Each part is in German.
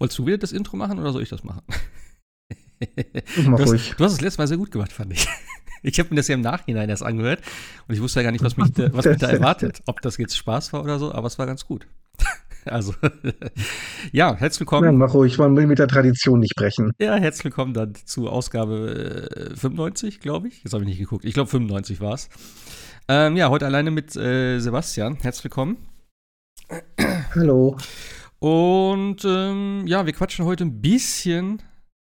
Wolltest du wieder das Intro machen oder soll ich das machen? Mach du, hast, ruhig. du hast es letztes Mal sehr gut gemacht, fand ich. Ich habe mir das ja im Nachhinein erst angehört und ich wusste ja gar nicht, was mich, da, was mich da erwartet. Ob das jetzt Spaß war oder so, aber es war ganz gut. Also, ja, herzlich Ja, willkommen. mach ruhig, man will mit der Tradition nicht brechen. Ja, herzlich willkommen dann zu Ausgabe äh, 95, glaube ich. Jetzt habe ich nicht geguckt. Ich glaube, 95 war es. Ähm, ja, heute alleine mit äh, Sebastian. Herzlich willkommen. Hallo. Und ähm, ja, wir quatschen heute ein bisschen,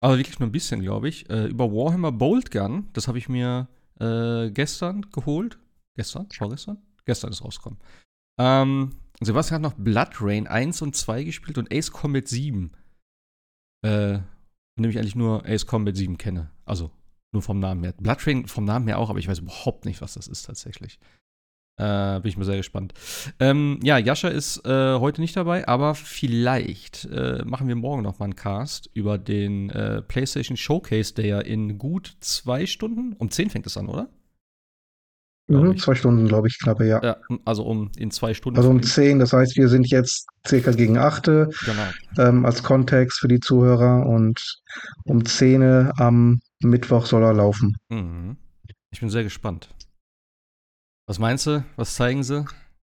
aber wirklich nur ein bisschen, glaube ich, äh, über Warhammer Bolt Gun. Das habe ich mir äh, gestern geholt. Gestern? Vorgestern? Gestern ist rausgekommen. Ähm, Sebastian hat noch Blood Rain 1 und 2 gespielt und Ace Combat 7. Äh, von ich eigentlich nur Ace Combat 7 kenne. Also nur vom Namen her. Blood Rain vom Namen her auch, aber ich weiß überhaupt nicht, was das ist tatsächlich. Äh, bin ich mal sehr gespannt. Ähm, ja, Jascha ist äh, heute nicht dabei, aber vielleicht äh, machen wir morgen noch mal einen Cast über den äh, PlayStation Showcase, der ja in gut zwei Stunden, um 10 fängt es an, oder? Mhm, zwei Stunden, glaube ich, knappe, ja. Ja, also um in zwei Stunden. Also um zehn, das heißt, wir sind jetzt circa gegen achte Genau. ähm, als Kontext für die Zuhörer und um zehn am Mittwoch soll er laufen. Mhm. Ich bin sehr gespannt. Was meinst du? Was zeigen sie?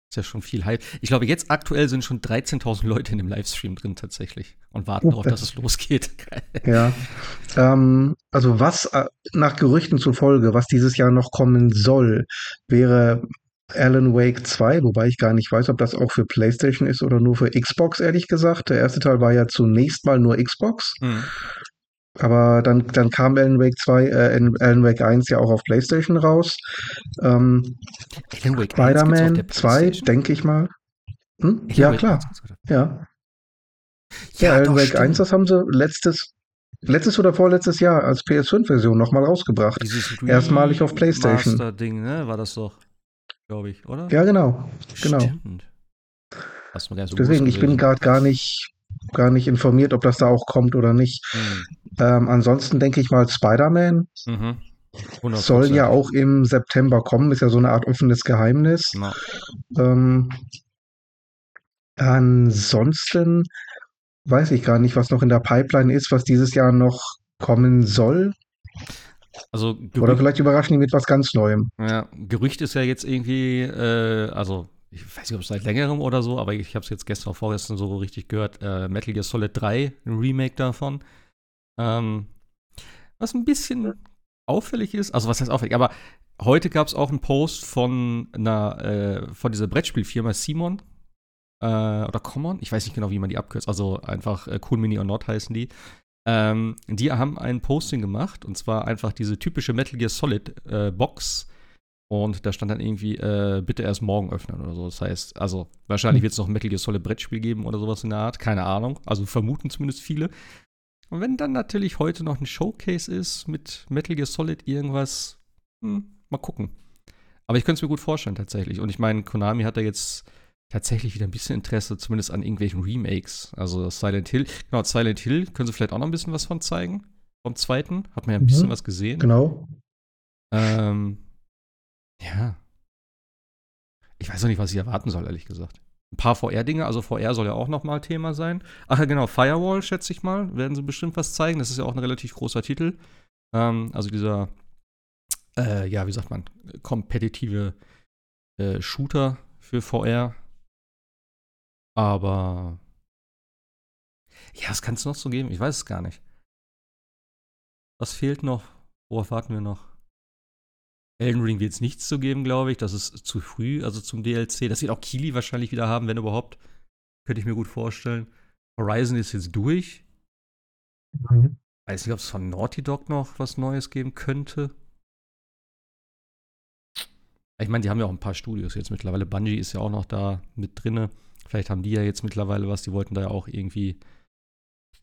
Ist ja schon viel Hype. Ich glaube, jetzt aktuell sind schon 13.000 Leute in dem Livestream drin tatsächlich und warten Oh, darauf, dass das- es losgeht. Ja. Ähm, also was äh, nach Gerüchten zufolge, was dieses Jahr noch kommen soll, wäre Alan Wake 2, wobei ich gar nicht weiß, ob das auch für PlayStation ist oder nur für Xbox, ehrlich gesagt. Der erste Teil war ja zunächst mal nur Xbox. Mhm. Aber dann, dann kam Alan Wake 2, äh, Alan Wake 1 ja auch auf PlayStation raus. Ähm, Alan Wake 1 gibt's auf der Spider-Man 2, PlayStation? denke ich mal. Hm? Ja, Wake klar. 1 gibt's auf der- Ja. Ja, Alan Wake stimmt. 1, das haben sie letztes, letztes oder vorletztes Jahr als PS5-Version nochmal rausgebracht. Dieses Erstmalig auf PlayStation. Remaster-Ding, ne? War das doch, glaube ich, oder? Ja, genau. genau. Stimmt. So Deswegen, ich bin gerade gar nicht, gar nicht informiert, ob das da auch kommt oder nicht. Mhm. Ähm, ansonsten denke ich mal, Spider-Man Mhm. soll ja 100%. auch im September kommen, ist ja so eine Art offenes Geheimnis. Ähm, ansonsten weiß ich gar nicht, was noch in der Pipeline ist, was dieses Jahr noch kommen soll. Also Oder vielleicht überraschen die mit was ganz Neuem. ja, Gerücht ist ja jetzt irgendwie, äh, also ich weiß nicht, ob es seit längerem oder so, aber ich habe es jetzt gestern vorgestern so richtig gehört, äh, Metal Gear Solid 3, ein Remake davon. Ähm, was ein bisschen auffällig ist, also was heißt auffällig, aber heute gab es auch einen Post von einer, äh, von dieser Brettspielfirma Simon äh, oder Common, ich weiß nicht genau, wie man die abkürzt, also einfach äh, Cool Mini or Not heißen die. Ähm, die haben ein Posting gemacht und zwar einfach diese typische Metal Gear Solid äh, Box und da stand dann irgendwie, äh, bitte erst morgen öffnen oder so. Das heißt, also wahrscheinlich wird es noch ein Metal Gear Solid Brettspiel geben oder sowas in der Art, keine Ahnung, also vermuten zumindest viele. Und wenn dann natürlich heute noch ein Showcase ist mit Metal Gear Solid irgendwas, hm, mal gucken. Aber ich könnte es mir gut vorstellen tatsächlich. Und ich meine, Konami hat da jetzt tatsächlich wieder ein bisschen Interesse, zumindest an irgendwelchen Remakes. Also Silent Hill, genau, Silent Hill, können sie vielleicht auch noch ein bisschen was von zeigen. Vom zweiten, hat man ja ein Mhm. bisschen was gesehen. Genau. Ähm, ja. Ich weiß auch nicht, was ich erwarten soll, ehrlich gesagt. Ein paar VR-Dinge, also VR soll ja auch noch mal Thema sein. Ach ja, genau, Firewall, schätze ich mal, werden sie bestimmt was zeigen. Das ist ja auch ein relativ großer Titel. Ähm, also dieser, äh, ja, wie sagt man, kompetitive äh, Shooter für VR. Aber ja, was kann es noch so geben? Ich weiß es gar nicht. Was fehlt noch? Worauf warten wir noch? Elden Ring wird es nichts zu geben, glaube ich. Das ist zu früh, also zum DLC. Das wird auch Kili wahrscheinlich wieder haben, wenn überhaupt. Könnte ich mir gut vorstellen. Horizon ist jetzt durch. Weiß nicht, ob es von Naughty Dog noch was Neues geben könnte. Ich meine, die haben ja auch ein paar Studios jetzt mittlerweile. Bungie ist ja auch noch da mit drinne. Vielleicht haben die ja jetzt mittlerweile was. Die wollten da ja auch irgendwie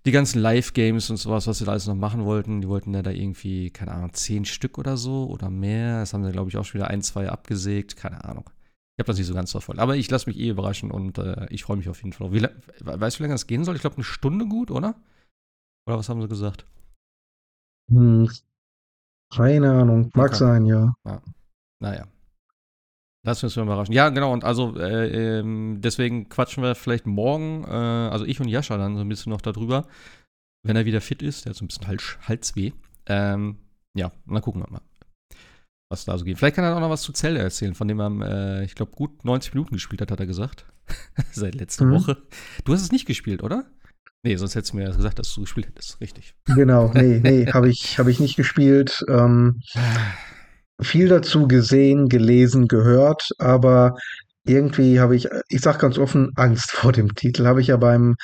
die ganzen Live-Games und sowas, was sie da alles noch machen wollten. Die wollten ja da irgendwie, keine Ahnung, zehn Stück oder so oder mehr. Das haben sie, glaube ich, auch schon wieder ein, zwei abgesägt. Keine Ahnung. Ich habe das nicht so ganz verfolgt. Aber ich lasse mich eh überraschen und äh, ich freue mich auf jeden Fall. Wie, weißt du, wie lange das gehen soll? Ich glaube, eine Stunde gut, oder? Oder was haben sie gesagt? Hm, keine Ahnung. Mag Okay. sein, ja. Naja. Das müssen wir überraschen. Ja, genau. Und also äh, ähm, deswegen quatschen wir vielleicht morgen, äh, also ich und Jascha dann so ein bisschen noch darüber, wenn er wieder fit ist. Der hat so ein bisschen Hals, Halsweh. Ähm, ja, und dann gucken wir mal, was da so geht. Vielleicht kann er auch noch was zu Zelda erzählen, von dem er, äh, ich glaube, gut 90 Minuten gespielt hat, hat er gesagt. Seit letzter mhm. Woche. Du hast es nicht gespielt, oder? Nee, sonst hättest du mir gesagt, dass du gespielt hättest. Richtig. Genau, nee, nee, habe ich, hab ich nicht gespielt. Ähm, viel dazu gesehen, gelesen, gehört, aber irgendwie habe ich, ich sag ganz offen, Angst vor dem Titel. Habe ich ja beim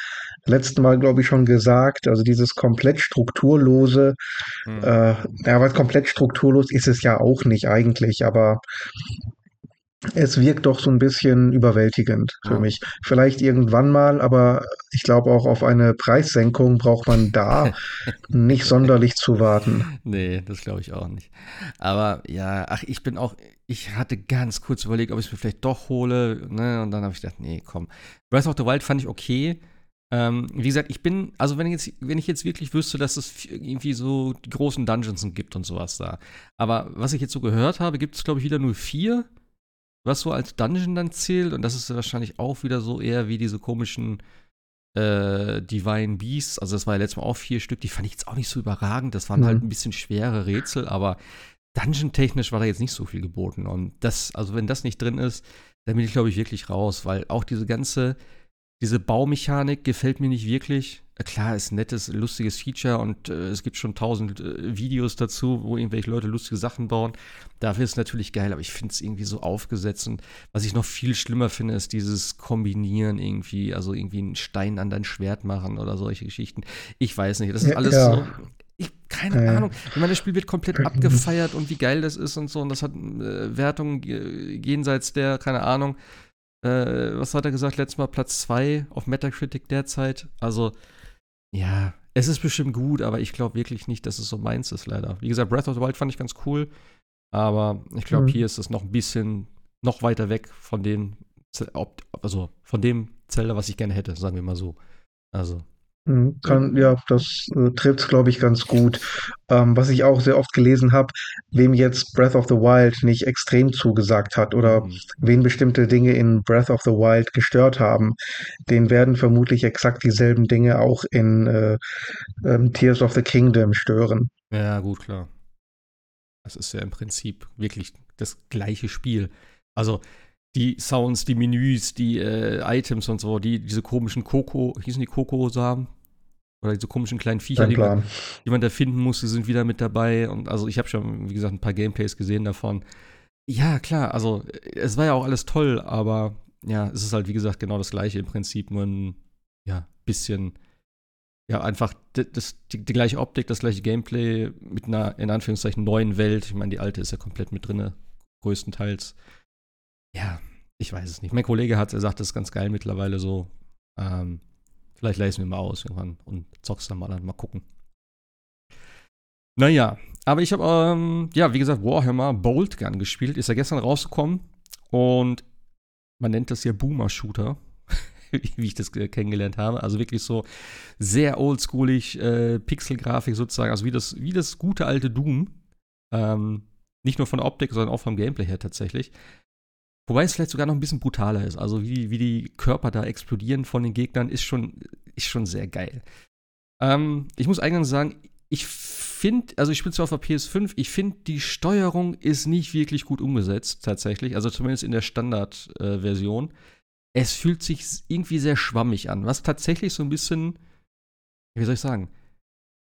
letzten Mal, glaube ich, schon gesagt. Also dieses komplett strukturlose, mhm. äh, ja, was komplett strukturlos ist es ja auch nicht eigentlich, aber es wirkt doch so ein bisschen überwältigend für ja. mich. Vielleicht irgendwann mal, aber ich glaube auch auf eine Preissenkung braucht man da nicht sonderlich zu warten. Nee, das glaube ich auch nicht. Aber ja, ach, ich bin auch, ich hatte ganz kurz überlegt, ob ich es mir vielleicht doch hole, ne? Und dann habe ich gedacht, nee, komm. Breath of the Wild fand ich okay. Ähm, wie gesagt, ich bin, also wenn, jetzt, wenn ich jetzt wirklich wüsste, dass es irgendwie so die großen Dungeons gibt und sowas da. Aber was ich jetzt so gehört habe, gibt es, glaube ich, wieder nur vier was so als Dungeon dann zählt. Und das ist wahrscheinlich auch wieder so eher wie diese komischen äh, Divine Beasts. Also, das war ja letztes Mal auch vier Stück. Die fand ich jetzt auch nicht so überragend. Das waren halt mhm. halt ein bisschen schwere Rätsel, aber Dungeon-technisch war da jetzt nicht so viel geboten. Und das, also, wenn das nicht drin ist, dann bin ich, glaube ich, wirklich raus, weil auch diese ganze diese Baumechanik gefällt mir nicht wirklich. Klar, ist ein nettes, lustiges Feature und äh, es gibt schon tausend äh, Videos dazu, wo irgendwelche Leute lustige Sachen bauen. Dafür ist es natürlich geil, aber ich finde es irgendwie so aufgesetzt. Und was ich noch viel schlimmer finde, ist dieses Kombinieren irgendwie, also irgendwie einen Stein an dein Schwert machen oder solche Geschichten. Ich weiß nicht, das ist alles ja. so. Ich, keine äh. Ahnung. Ich meine, das Spiel wird komplett abgefeiert und wie geil das ist und so. Und das hat äh, Wertungen jenseits der, keine Ahnung, äh, was hat er gesagt, letztes Mal Platz 2 auf Metacritic derzeit. Also, ja, es ist bestimmt gut, aber ich glaube wirklich nicht, dass es so meins ist, leider. Wie gesagt, Breath of the Wild fand ich ganz cool, aber ich glaube, mhm. hier ist es noch ein bisschen noch weiter weg von den, also von dem Zelda, was ich gerne hätte, sagen wir mal so. Also, kann, ja, das äh, trifft es, glaube ich, ganz gut. Ähm, was ich auch sehr oft gelesen habe, wem jetzt Breath of the Wild nicht extrem zugesagt hat oder mhm. wen bestimmte Dinge in Breath of the Wild gestört haben, den werden vermutlich exakt dieselben Dinge auch in äh, ähm, Tears of the Kingdom stören. Ja, gut, klar. Das ist ja im Prinzip wirklich das gleiche Spiel. Also, die Sounds, die Menüs, die äh, Items und so, die, diese komischen Koko, hießen die Koko-Samen? Oder diese komischen kleinen Viecher, die man, die man, da finden musste, sind wieder mit dabei. Und also ich habe schon, wie gesagt, ein paar Gameplays gesehen davon. Ja, klar, also es war ja auch alles toll, aber ja, es ist halt, wie gesagt, genau das gleiche im Prinzip, nur ein ja, bisschen, ja, einfach das, die, die, gleiche Optik, das gleiche Gameplay mit einer, in Anführungszeichen, neuen Welt. Ich meine, die alte ist ja komplett mit drin, größtenteils. Ja, ich weiß es nicht. Mein Kollege hat, er sagt, das ist ganz geil mittlerweile so. Ähm, Vielleicht leise mir mal aus irgendwann und zock's dann mal an, mal gucken. Naja, aber ich habe, ähm, ja, wie gesagt, Warhammer Bolt Gun gespielt. Ist ja gestern rausgekommen. Und man nennt das ja Boomer-Shooter, wie ich das kennengelernt habe. Also wirklich so sehr oldschoolig, äh, Pixel-Grafik sozusagen. Also wie das, wie das gute alte Doom. Ähm, nicht nur von der Optik, sondern auch vom Gameplay her tatsächlich. Wobei es vielleicht sogar noch ein bisschen brutaler ist. Also wie, wie die Körper da explodieren von den Gegnern, ist schon, ist schon sehr geil. Ähm, ich muss eigentlich sagen, ich finde, also ich spiele zwar auf der PS5, ich finde, die Steuerung ist nicht wirklich gut umgesetzt, tatsächlich. Also zumindest in der Standardversion. Äh, es fühlt sich irgendwie sehr schwammig an, was tatsächlich so ein bisschen, wie soll ich sagen,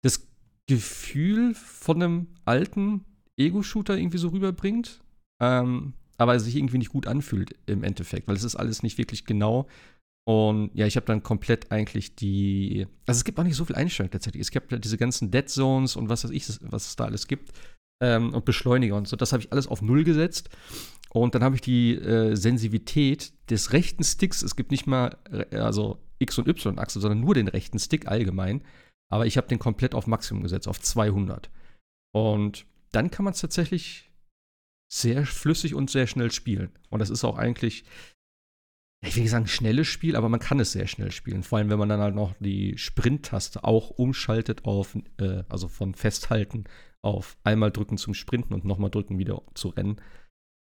das Gefühl von einem alten Ego-Shooter irgendwie so rüberbringt. Ähm, aber sich irgendwie nicht gut anfühlt im Endeffekt, weil es ist alles nicht wirklich genau. Und ja, ich habe dann komplett eigentlich die. Also es gibt auch nicht so viel Einstellung tatsächlich. Es gibt ja diese ganzen Dead Zones und was weiß ich, was es da alles gibt. Ähm, und Beschleuniger und so. Das habe ich alles auf Null gesetzt. Und dann habe ich die äh, Sensivität des rechten Sticks. Es gibt nicht mal äh, also X- und Y-Achse, sondern nur den rechten Stick allgemein. Aber ich habe den komplett auf Maximum gesetzt, auf 200. Und dann kann man es tatsächlich sehr flüssig und sehr schnell spielen. Und das ist auch eigentlich, ich will nicht sagen schnelles Spiel, aber man kann es sehr schnell spielen. Vor allem, wenn man dann halt noch die Sprint-Taste auch umschaltet auf, äh, also von Festhalten auf einmal drücken zum Sprinten und nochmal drücken wieder zu rennen.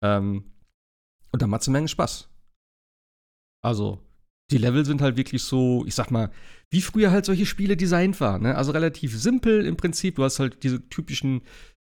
Ähm, Und da macht es eine Menge Spaß. Also, die Level sind halt wirklich so, ich sag mal, wie früher halt solche Spiele designt waren. Ne? Also relativ simpel im Prinzip. Du hast halt diese typischen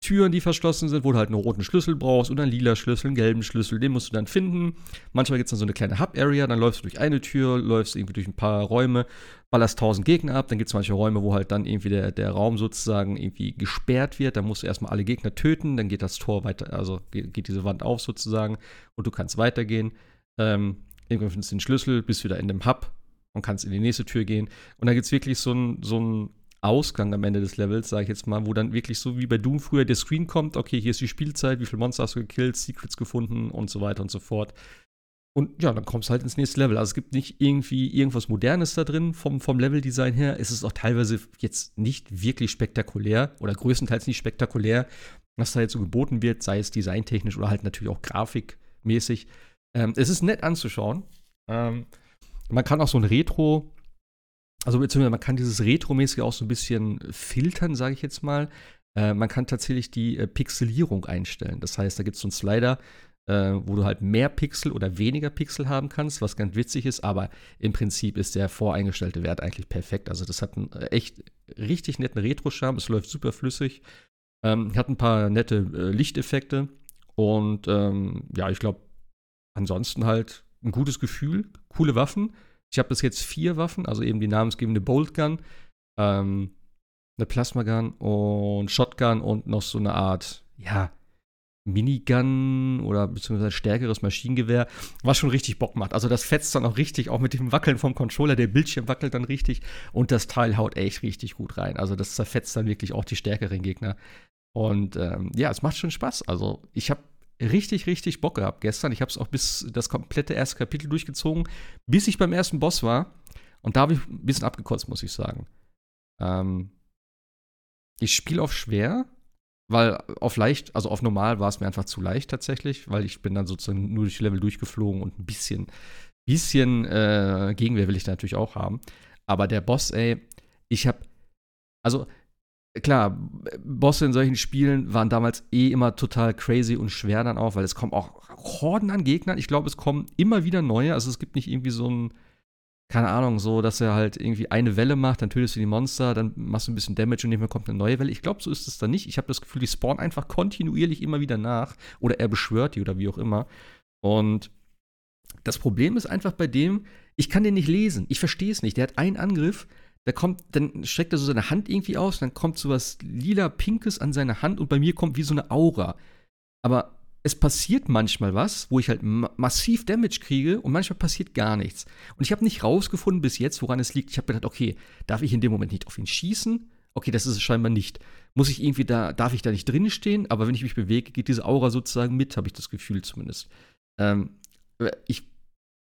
Türen, die verschlossen sind, wo du halt einen roten Schlüssel brauchst oder einen lila Schlüssel, einen gelben Schlüssel, den musst du dann finden. Manchmal gibt es dann so eine kleine Hub-Area, dann läufst du durch eine Tür, läufst irgendwie durch ein paar Räume, ballerst tausend Gegner ab, dann gibt es manche Räume, wo halt dann irgendwie der, der Raum sozusagen irgendwie gesperrt wird, dann musst du erstmal alle Gegner töten, dann geht das Tor weiter, also geht, geht diese Wand auf sozusagen und du kannst weitergehen. Ähm, irgendwann findest du den Schlüssel, bist wieder in dem Hub und kannst in die nächste Tür gehen. Und da gibt es wirklich so ein, so ein Ausgang am Ende des Levels, sage ich jetzt mal, wo dann wirklich so wie bei Doom früher der Screen kommt, okay, hier ist die Spielzeit, wie viele Monster hast du gekillt, Secrets gefunden und so weiter und so fort. Und ja, dann kommst du halt ins nächste Level. Also es gibt nicht irgendwie irgendwas Modernes da drin vom, vom Leveldesign her. Es ist auch teilweise jetzt nicht wirklich spektakulär oder größtenteils nicht spektakulär, was da jetzt so geboten wird, sei es designtechnisch oder halt natürlich auch grafikmäßig. Ähm, es ist nett anzuschauen. Ähm, man kann auch so ein Retro, also beziehungsweise man kann dieses Retro-mäßige auch so ein bisschen filtern, sage ich jetzt mal. Äh, man kann tatsächlich die äh, Pixelierung einstellen. Das heißt, da gibt es so einen Slider, äh, wo du halt mehr Pixel oder weniger Pixel haben kannst, was ganz witzig ist, aber im Prinzip ist der voreingestellte Wert eigentlich perfekt. Also das hat einen äh, echt richtig netten Retro-Charme, es läuft super flüssig, ähm, hat ein paar nette äh, Lichteffekte und ähm, ja, ich glaube, ansonsten halt ein gutes Gefühl, coole Waffen. Ich habe bis jetzt vier Waffen, also eben die namensgebende Bolt Gun, ähm, eine Plasma Gun und Shotgun und noch so eine Art, ja, Minigun oder beziehungsweise stärkeres Maschinengewehr, was schon richtig Bock macht. Also das fetzt dann auch richtig, auch mit dem Wackeln vom Controller, der Bildschirm wackelt dann richtig und das Teil haut echt richtig gut rein. Also das zerfetzt dann wirklich auch die stärkeren Gegner. Und ähm, ja, es macht schon Spaß. Also ich habe richtig, richtig Bock gehabt gestern. Ich habe es auch bis das komplette erste Kapitel durchgezogen, bis ich beim ersten Boss war. Und da habe ich ein bisschen abgekotzt, muss ich sagen. Ähm, ich spiele auf schwer, weil auf leicht, also auf normal war es mir einfach zu leicht tatsächlich, weil ich bin dann sozusagen nur durch Level durchgeflogen und ein bisschen, bisschen äh, Gegenwehr will ich da natürlich auch haben. Aber der Boss, ey, ich habe, also klar, Bosse in solchen Spielen waren damals eh immer total crazy und schwer dann auch, weil es kommen auch Horden an Gegnern. Ich glaube, es kommen immer wieder neue. Also es gibt nicht irgendwie so ein, keine Ahnung, so, dass er halt irgendwie eine Welle macht, dann tötest du die Monster, dann machst du ein bisschen Damage und nicht mehr kommt eine neue Welle. Ich glaube, so ist es dann nicht. Ich habe das Gefühl, die spawnen einfach kontinuierlich immer wieder nach oder er beschwört die oder wie auch immer. Und das Problem ist einfach bei dem, ich kann den nicht lesen. Ich verstehe es nicht. Der hat einen Angriff, da kommt, dann streckt er so seine Hand irgendwie aus, dann kommt so was lila-pinkes an seine Hand und bei mir kommt wie so eine Aura. Aber es passiert manchmal was, wo ich halt ma massiv Damage kriege und manchmal passiert gar nichts. Und ich habe nicht rausgefunden bis jetzt, woran es liegt. Ich habe gedacht, okay, darf ich in dem Moment nicht auf ihn schießen? Okay, das ist es scheinbar nicht. Muss ich irgendwie da, darf ich da nicht drin stehen? Aber wenn ich mich bewege, geht diese Aura sozusagen mit, habe ich das Gefühl zumindest. Ähm, ich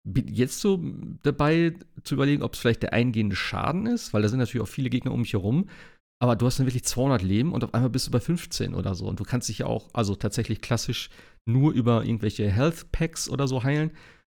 bin jetzt so dabei zu überlegen, ob es vielleicht der eingehende Schaden ist, weil da sind natürlich auch viele Gegner um mich herum. Aber du hast dann wirklich 200 Leben und auf einmal bist du bei 15 oder so. Und du kannst dich ja auch, also tatsächlich klassisch nur über irgendwelche Health Packs oder so heilen.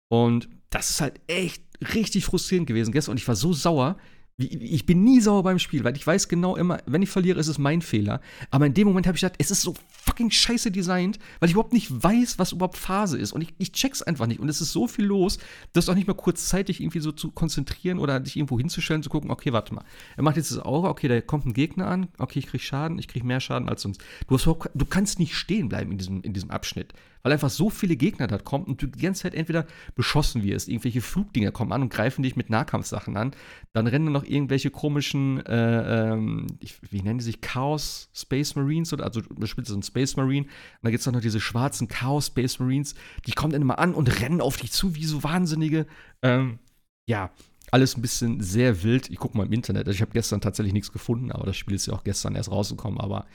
Und das ist halt echt richtig frustrierend gewesen gestern. Und ich war so sauer, ich bin nie sauer beim Spiel, weil ich weiß genau immer, wenn ich verliere, ist es mein Fehler. Aber in dem Moment habe ich gedacht, es ist so fucking scheiße designt, weil ich überhaupt nicht weiß, was überhaupt Phase ist. Und ich, ich check's einfach nicht. Und es ist so viel los, dass auch nicht mal kurzzeitig irgendwie so zu konzentrieren oder dich irgendwo hinzustellen, zu gucken, okay, warte mal. Er macht jetzt das Aura, okay, da kommt ein Gegner an, okay, ich krieg Schaden, ich krieg mehr Schaden als sonst. Du, hast, du kannst nicht stehen bleiben in diesem, in diesem Abschnitt weil einfach so viele Gegner da kommen und du die ganze Zeit entweder beschossen wirst, irgendwelche Flugdinger kommen an und greifen dich mit Nahkampfsachen an, dann rennen noch irgendwelche komischen, äh, ähm, ich, wie nennen die sich, Chaos Space Marines oder also du spielst so einen Space Marine und dann gibt es noch diese schwarzen Chaos Space Marines, die kommen dann immer an und rennen auf dich zu wie so Wahnsinnige. Ähm, ja, alles ein bisschen sehr wild. Ich gucke mal im Internet. Also ich habe gestern tatsächlich nichts gefunden, aber das Spiel ist ja auch gestern erst rausgekommen. Aber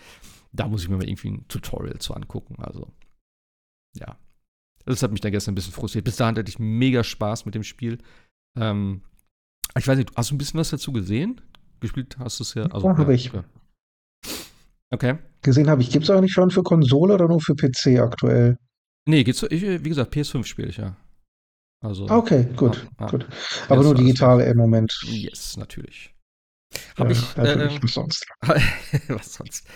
da muss ich mir mal irgendwie ein Tutorial zu angucken. Also ja. Das hat mich dann gestern ein bisschen frustriert. Bis dahin hatte ich mega Spaß mit dem Spiel. Ähm, ich weiß nicht, hast du ein bisschen was dazu gesehen? Gespielt hast du es ja. Also, ja, habe ich. Ja. Okay. Gesehen habe ich. Gibt es eigentlich schon für Konsole oder nur für PC aktuell? Nee, geht's, ich, wie gesagt, PS5 spiele ich ja. Also, okay, gut, ah, gut. Aber nur digital im Moment. Yes, natürlich. Habe ich. Äh, was sonst? was sonst?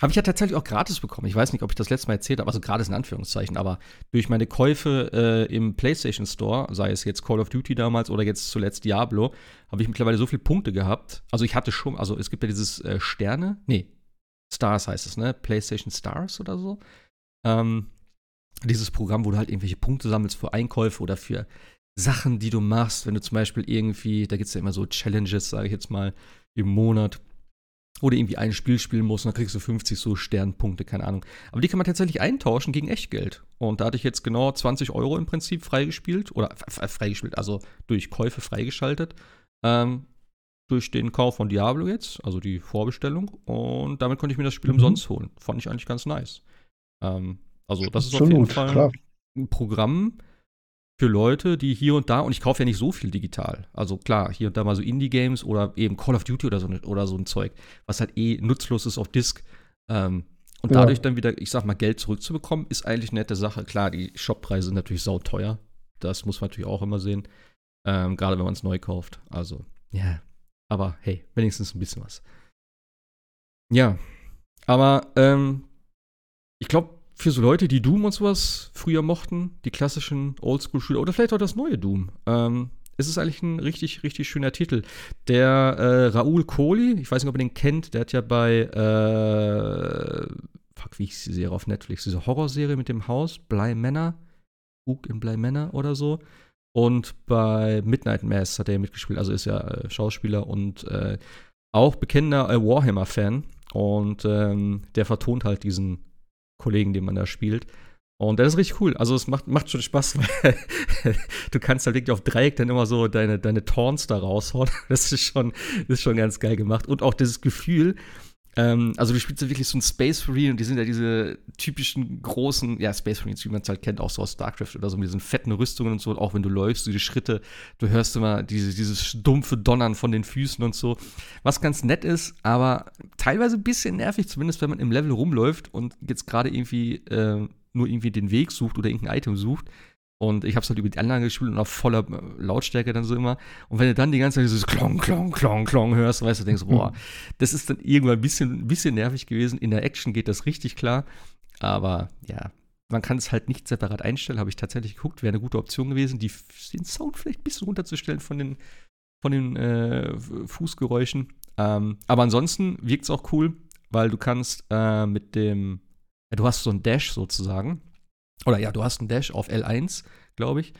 Habe ich ja tatsächlich auch gratis bekommen. Ich weiß nicht, ob ich das letzte Mal erzählt habe, also gratis in Anführungszeichen, aber durch meine Käufe äh, im PlayStation Store, sei es jetzt Call of Duty damals oder jetzt zuletzt Diablo, habe ich mittlerweile so viele Punkte gehabt. Also ich hatte schon, also es gibt ja dieses äh, Sterne, nee, Stars heißt es, ne? PlayStation Stars oder so. Ähm, dieses Programm, wo du halt irgendwelche Punkte sammelst für Einkäufe oder für Sachen, die du machst, wenn du zum Beispiel irgendwie, da gibt es ja immer so Challenges, sage ich jetzt mal, im Monat, wo du irgendwie ein Spiel spielen musst und dann kriegst du 50 so Sternpunkte, keine Ahnung. Aber die kann man tatsächlich eintauschen gegen Echtgeld. Und da hatte ich jetzt genau 20 Euro im Prinzip freigespielt, oder freigespielt, also durch Käufe freigeschaltet, ähm, durch den Kauf von Diablo jetzt, also die Vorbestellung. Und damit konnte ich mir das Spiel mhm. umsonst holen. Fand ich eigentlich ganz nice. Ähm, also das ist auf jeden Fall klar. ein Programm, für Leute, die hier und da, und ich kaufe ja nicht so viel digital. Also klar, hier und da mal so Indie-Games oder eben Call of Duty oder so, oder so ein Zeug, was halt eh nutzlos ist auf Disk. Ähm, und ja. dadurch dann wieder, ich sag mal, Geld zurückzubekommen, ist eigentlich eine nette Sache. Klar, die Shoppreise sind natürlich sauteuer. Das muss man natürlich auch immer sehen. Ähm, Gerade wenn man es neu kauft. Also, ja. Yeah. Aber hey, wenigstens ein bisschen was. Ja. Aber ähm, ich glaube, für so Leute, die Doom und sowas früher mochten, die klassischen Oldschool-Shooter oder vielleicht auch das neue Doom, ähm, ist es eigentlich ein richtig, richtig schöner Titel. Der äh, Raoul Kohli, ich weiß nicht, ob ihr den kennt, der hat ja bei, äh, fuck, wie hieß die Serie auf Netflix, diese Horrorserie mit dem Haus, Bly Manor, Bug in Bly Manor oder so. Und bei Midnight Mass hat er mitgespielt, also ist ja äh, Schauspieler und äh, auch bekennender äh, Warhammer-Fan. Und ähm, der vertont halt diesen Kollegen, den man da spielt. Und das ist richtig cool. Also es macht, macht schon Spaß, weil du kannst halt wirklich auf Dreieck dann immer so deine, deine Taunts da raushauen. Das ist schon, das ist schon ganz geil gemacht. Und auch dieses Gefühl, ähm, also du spielst ja wirklich so ein Space Marine und die sind ja diese typischen großen, ja, Space Marines, wie man es halt kennt, auch so aus StarCraft oder so, mit diesen fetten Rüstungen und so, auch wenn du läufst, diese Schritte, du hörst immer diese, dieses dumpfe Donnern von den Füßen und so. Was ganz nett ist, aber teilweise ein bisschen nervig, zumindest wenn man im Level rumläuft und jetzt gerade irgendwie äh, nur irgendwie den Weg sucht oder irgendein Item sucht und ich habe es halt über die Anlage gespielt und auf voller äh, Lautstärke dann so immer. Und wenn du dann die ganze Zeit dieses Klong, Klong, Klong, Klong hörst, weißt du, denkst, du, boah, das ist dann irgendwann ein bisschen, ein bisschen nervig gewesen. In der Action geht das richtig klar. Aber ja, man kann es halt nicht separat einstellen, habe ich tatsächlich geguckt. Wäre eine gute Option gewesen, die, den Sound vielleicht ein bisschen runterzustellen von den, von den äh, Fußgeräuschen. Ähm, aber ansonsten wirkt es auch cool, weil du kannst äh, mit dem, ja, du hast so ein Dash sozusagen oder ja, du hast einen Dash auf L1, glaube ich.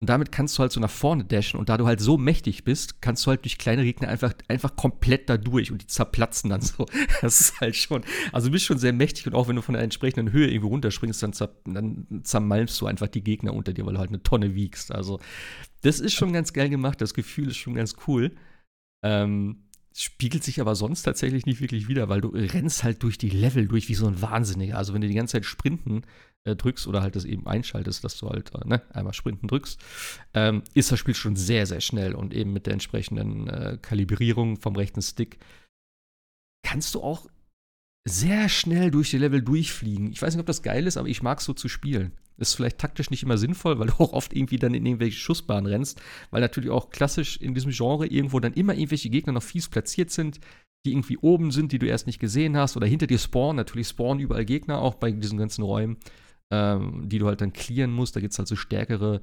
Und damit kannst du halt so nach vorne dashen. Und da du halt so mächtig bist, kannst du halt durch kleine Gegner einfach, einfach komplett da durch und die zerplatzen dann so. Das ist halt schon, also du bist schon sehr mächtig und auch wenn du von einer entsprechenden Höhe irgendwo runterspringst, dann, zer, dann zermalmst du einfach die Gegner unter dir, weil du halt eine Tonne wiegst. Also das ist schon ganz geil gemacht. Das Gefühl ist schon ganz cool. Ähm, spiegelt sich aber sonst tatsächlich nicht wirklich wieder, weil du rennst halt durch die Level durch wie so ein Wahnsinniger. Also wenn du die ganze Zeit sprinten äh, drückst oder halt das eben einschaltest, dass du halt äh, ne, einmal sprinten drückst, ähm, ist das Spiel schon sehr, sehr schnell und eben mit der entsprechenden äh, Kalibrierung vom rechten Stick kannst du auch sehr schnell durch die Level durchfliegen. Ich weiß nicht, ob das geil ist, aber ich mag es so zu spielen. Ist vielleicht taktisch nicht immer sinnvoll, weil du auch oft irgendwie dann in irgendwelche Schussbahnen rennst, weil natürlich auch klassisch in diesem Genre irgendwo dann immer irgendwelche Gegner noch fies platziert sind, die irgendwie oben sind, die du erst nicht gesehen hast, oder hinter dir spawnen. Natürlich spawnen überall Gegner, auch bei diesen ganzen Räumen ähm, die du halt dann clearen musst. Da gibt es halt so stärkere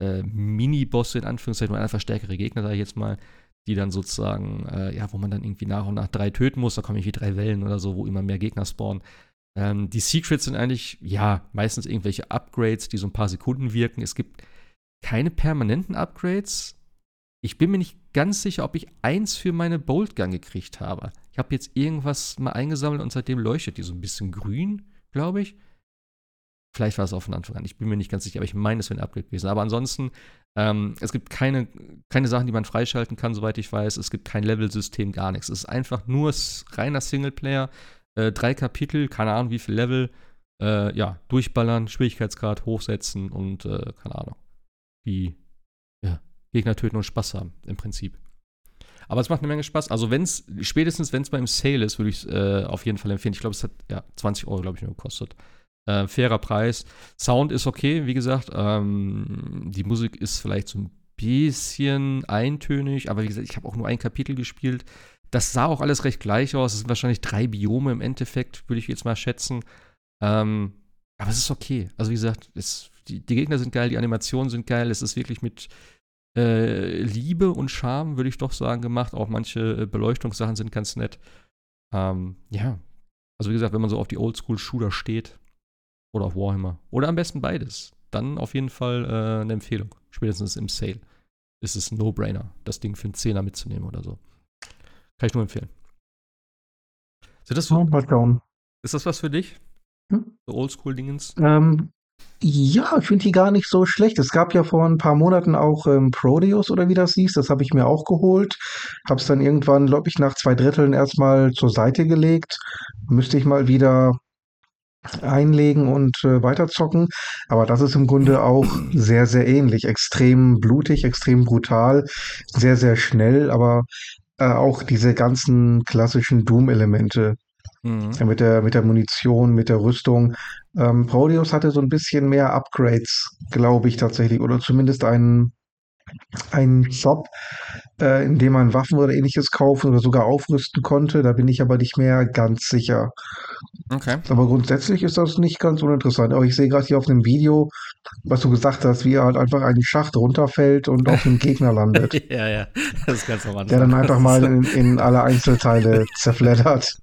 äh, Mini-Bosse in Anführungszeichen oder einfach stärkere Gegner, sage ich jetzt mal, die dann sozusagen, äh, ja, wo man dann irgendwie nach und nach drei töten muss. Da kommen irgendwie drei Wellen oder so, wo immer mehr Gegner spawnen. Ähm, die Secrets sind eigentlich, ja, meistens irgendwelche Upgrades, die so ein paar Sekunden wirken. Es gibt keine permanenten Upgrades. Ich bin mir nicht ganz sicher, ob ich eins für meine Boltgun gekriegt habe. Ich habe jetzt irgendwas mal eingesammelt und seitdem leuchtet die so ein bisschen grün, glaube ich. Vielleicht war es auch von Anfang an. Ich bin mir nicht ganz sicher, aber ich meine, es wäre ein Upgrade gewesen. Aber ansonsten, ähm, es gibt keine, keine Sachen, die man freischalten kann, soweit ich weiß. Es gibt kein Level-System, gar nichts. Es ist einfach nur reiner Singleplayer. Äh, drei Kapitel, keine Ahnung, wie viel Level. Äh, ja, durchballern, Schwierigkeitsgrad hochsetzen und, äh, keine Ahnung, wie ja, Gegner töten und Spaß haben, im Prinzip. Aber es macht eine Menge Spaß. Also, wenn es, spätestens wenn es beim Sale ist, würde ich es äh, auf jeden Fall empfehlen. Ich glaube, es hat ja 20 Euro, glaube ich, nur gekostet. Äh, fairer Preis. Sound ist okay, wie gesagt. Ähm, die Musik ist vielleicht so ein bisschen eintönig, aber wie gesagt, ich habe auch nur ein Kapitel gespielt. das sah auch alles recht gleich aus. Es sind wahrscheinlich drei Biome im Endeffekt, würde ich jetzt mal schätzen. Ähm, aber es ist okay. Also wie gesagt, es, die, die, Gegner sind geil, die Animationen sind geil. Es ist wirklich mit äh, Liebe und Charme, würde ich doch sagen, gemacht. Auch manche äh, Beleuchtungssachen sind ganz nett. Ähm, ja. Also wie gesagt, wenn man so auf die Oldschool-Shooter steht oder auf Warhammer oder am besten beides, dann auf jeden Fall äh, eine Empfehlung. Spätestens im Sale ist es ein No-Brainer, das Ding für einen Zehner mitzunehmen oder so. Kann ich nur empfehlen. Sind das so, ist das was für dich? Hm? So Oldschool-Dingens? Ähm, ja, ich finde die gar nicht so schlecht. Es gab ja vor ein paar Monaten auch ähm, Prodeus oder wie das hieß. Das habe ich mir auch geholt. Habe es dann irgendwann, glaube ich, nach zwei Dritteln erstmal zur Seite gelegt. Müsste ich mal wieder einlegen und äh, weiterzocken. Aber das ist im Grunde auch sehr, sehr ähnlich. Extrem blutig, extrem brutal, sehr, sehr schnell, aber äh, auch diese ganzen klassischen Doom-Elemente. Mhm. Mit der, mit der Munition, mit der Rüstung. Ähm, Prodeus hatte so ein bisschen mehr Upgrades, glaube ich tatsächlich, oder zumindest einen, einen Shop, äh, in dem man Waffen oder ähnliches kaufen oder sogar aufrüsten konnte. Da bin ich aber nicht mehr ganz sicher. Okay. Aber grundsätzlich ist das nicht ganz uninteressant. Aber ich sehe gerade hier auf dem Video, was du gesagt hast, wie er halt einfach einen Schacht runterfällt und auf den Gegner landet. ja, ja, das ist ganz normal. Der dann einfach mal in, in alle Einzelteile zerfleddert.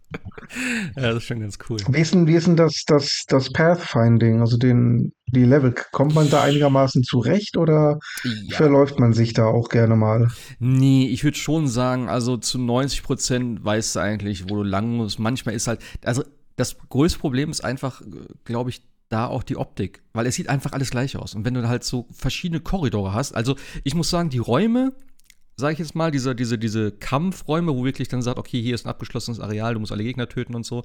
Ja, das ist schon ganz cool. Wie ist denn, wie ist denn das, das, das Pathfinding, also den, die Level? Kommt man da einigermaßen zurecht oder ja. verläuft man sich da auch gerne mal? Nee, ich würde schon sagen, also zu 90 Prozent weißt du eigentlich, wo du lang musst. Manchmal ist halt, also das größte Problem ist einfach, glaube ich, da auch die Optik, weil es sieht einfach alles gleich aus. Und wenn du halt so verschiedene Korridore hast, also ich muss sagen, die Räume, sage ich jetzt mal, diese, diese, diese Kampfräume, wo wirklich dann sagt, okay, hier ist ein abgeschlossenes Areal, du musst alle Gegner töten und so,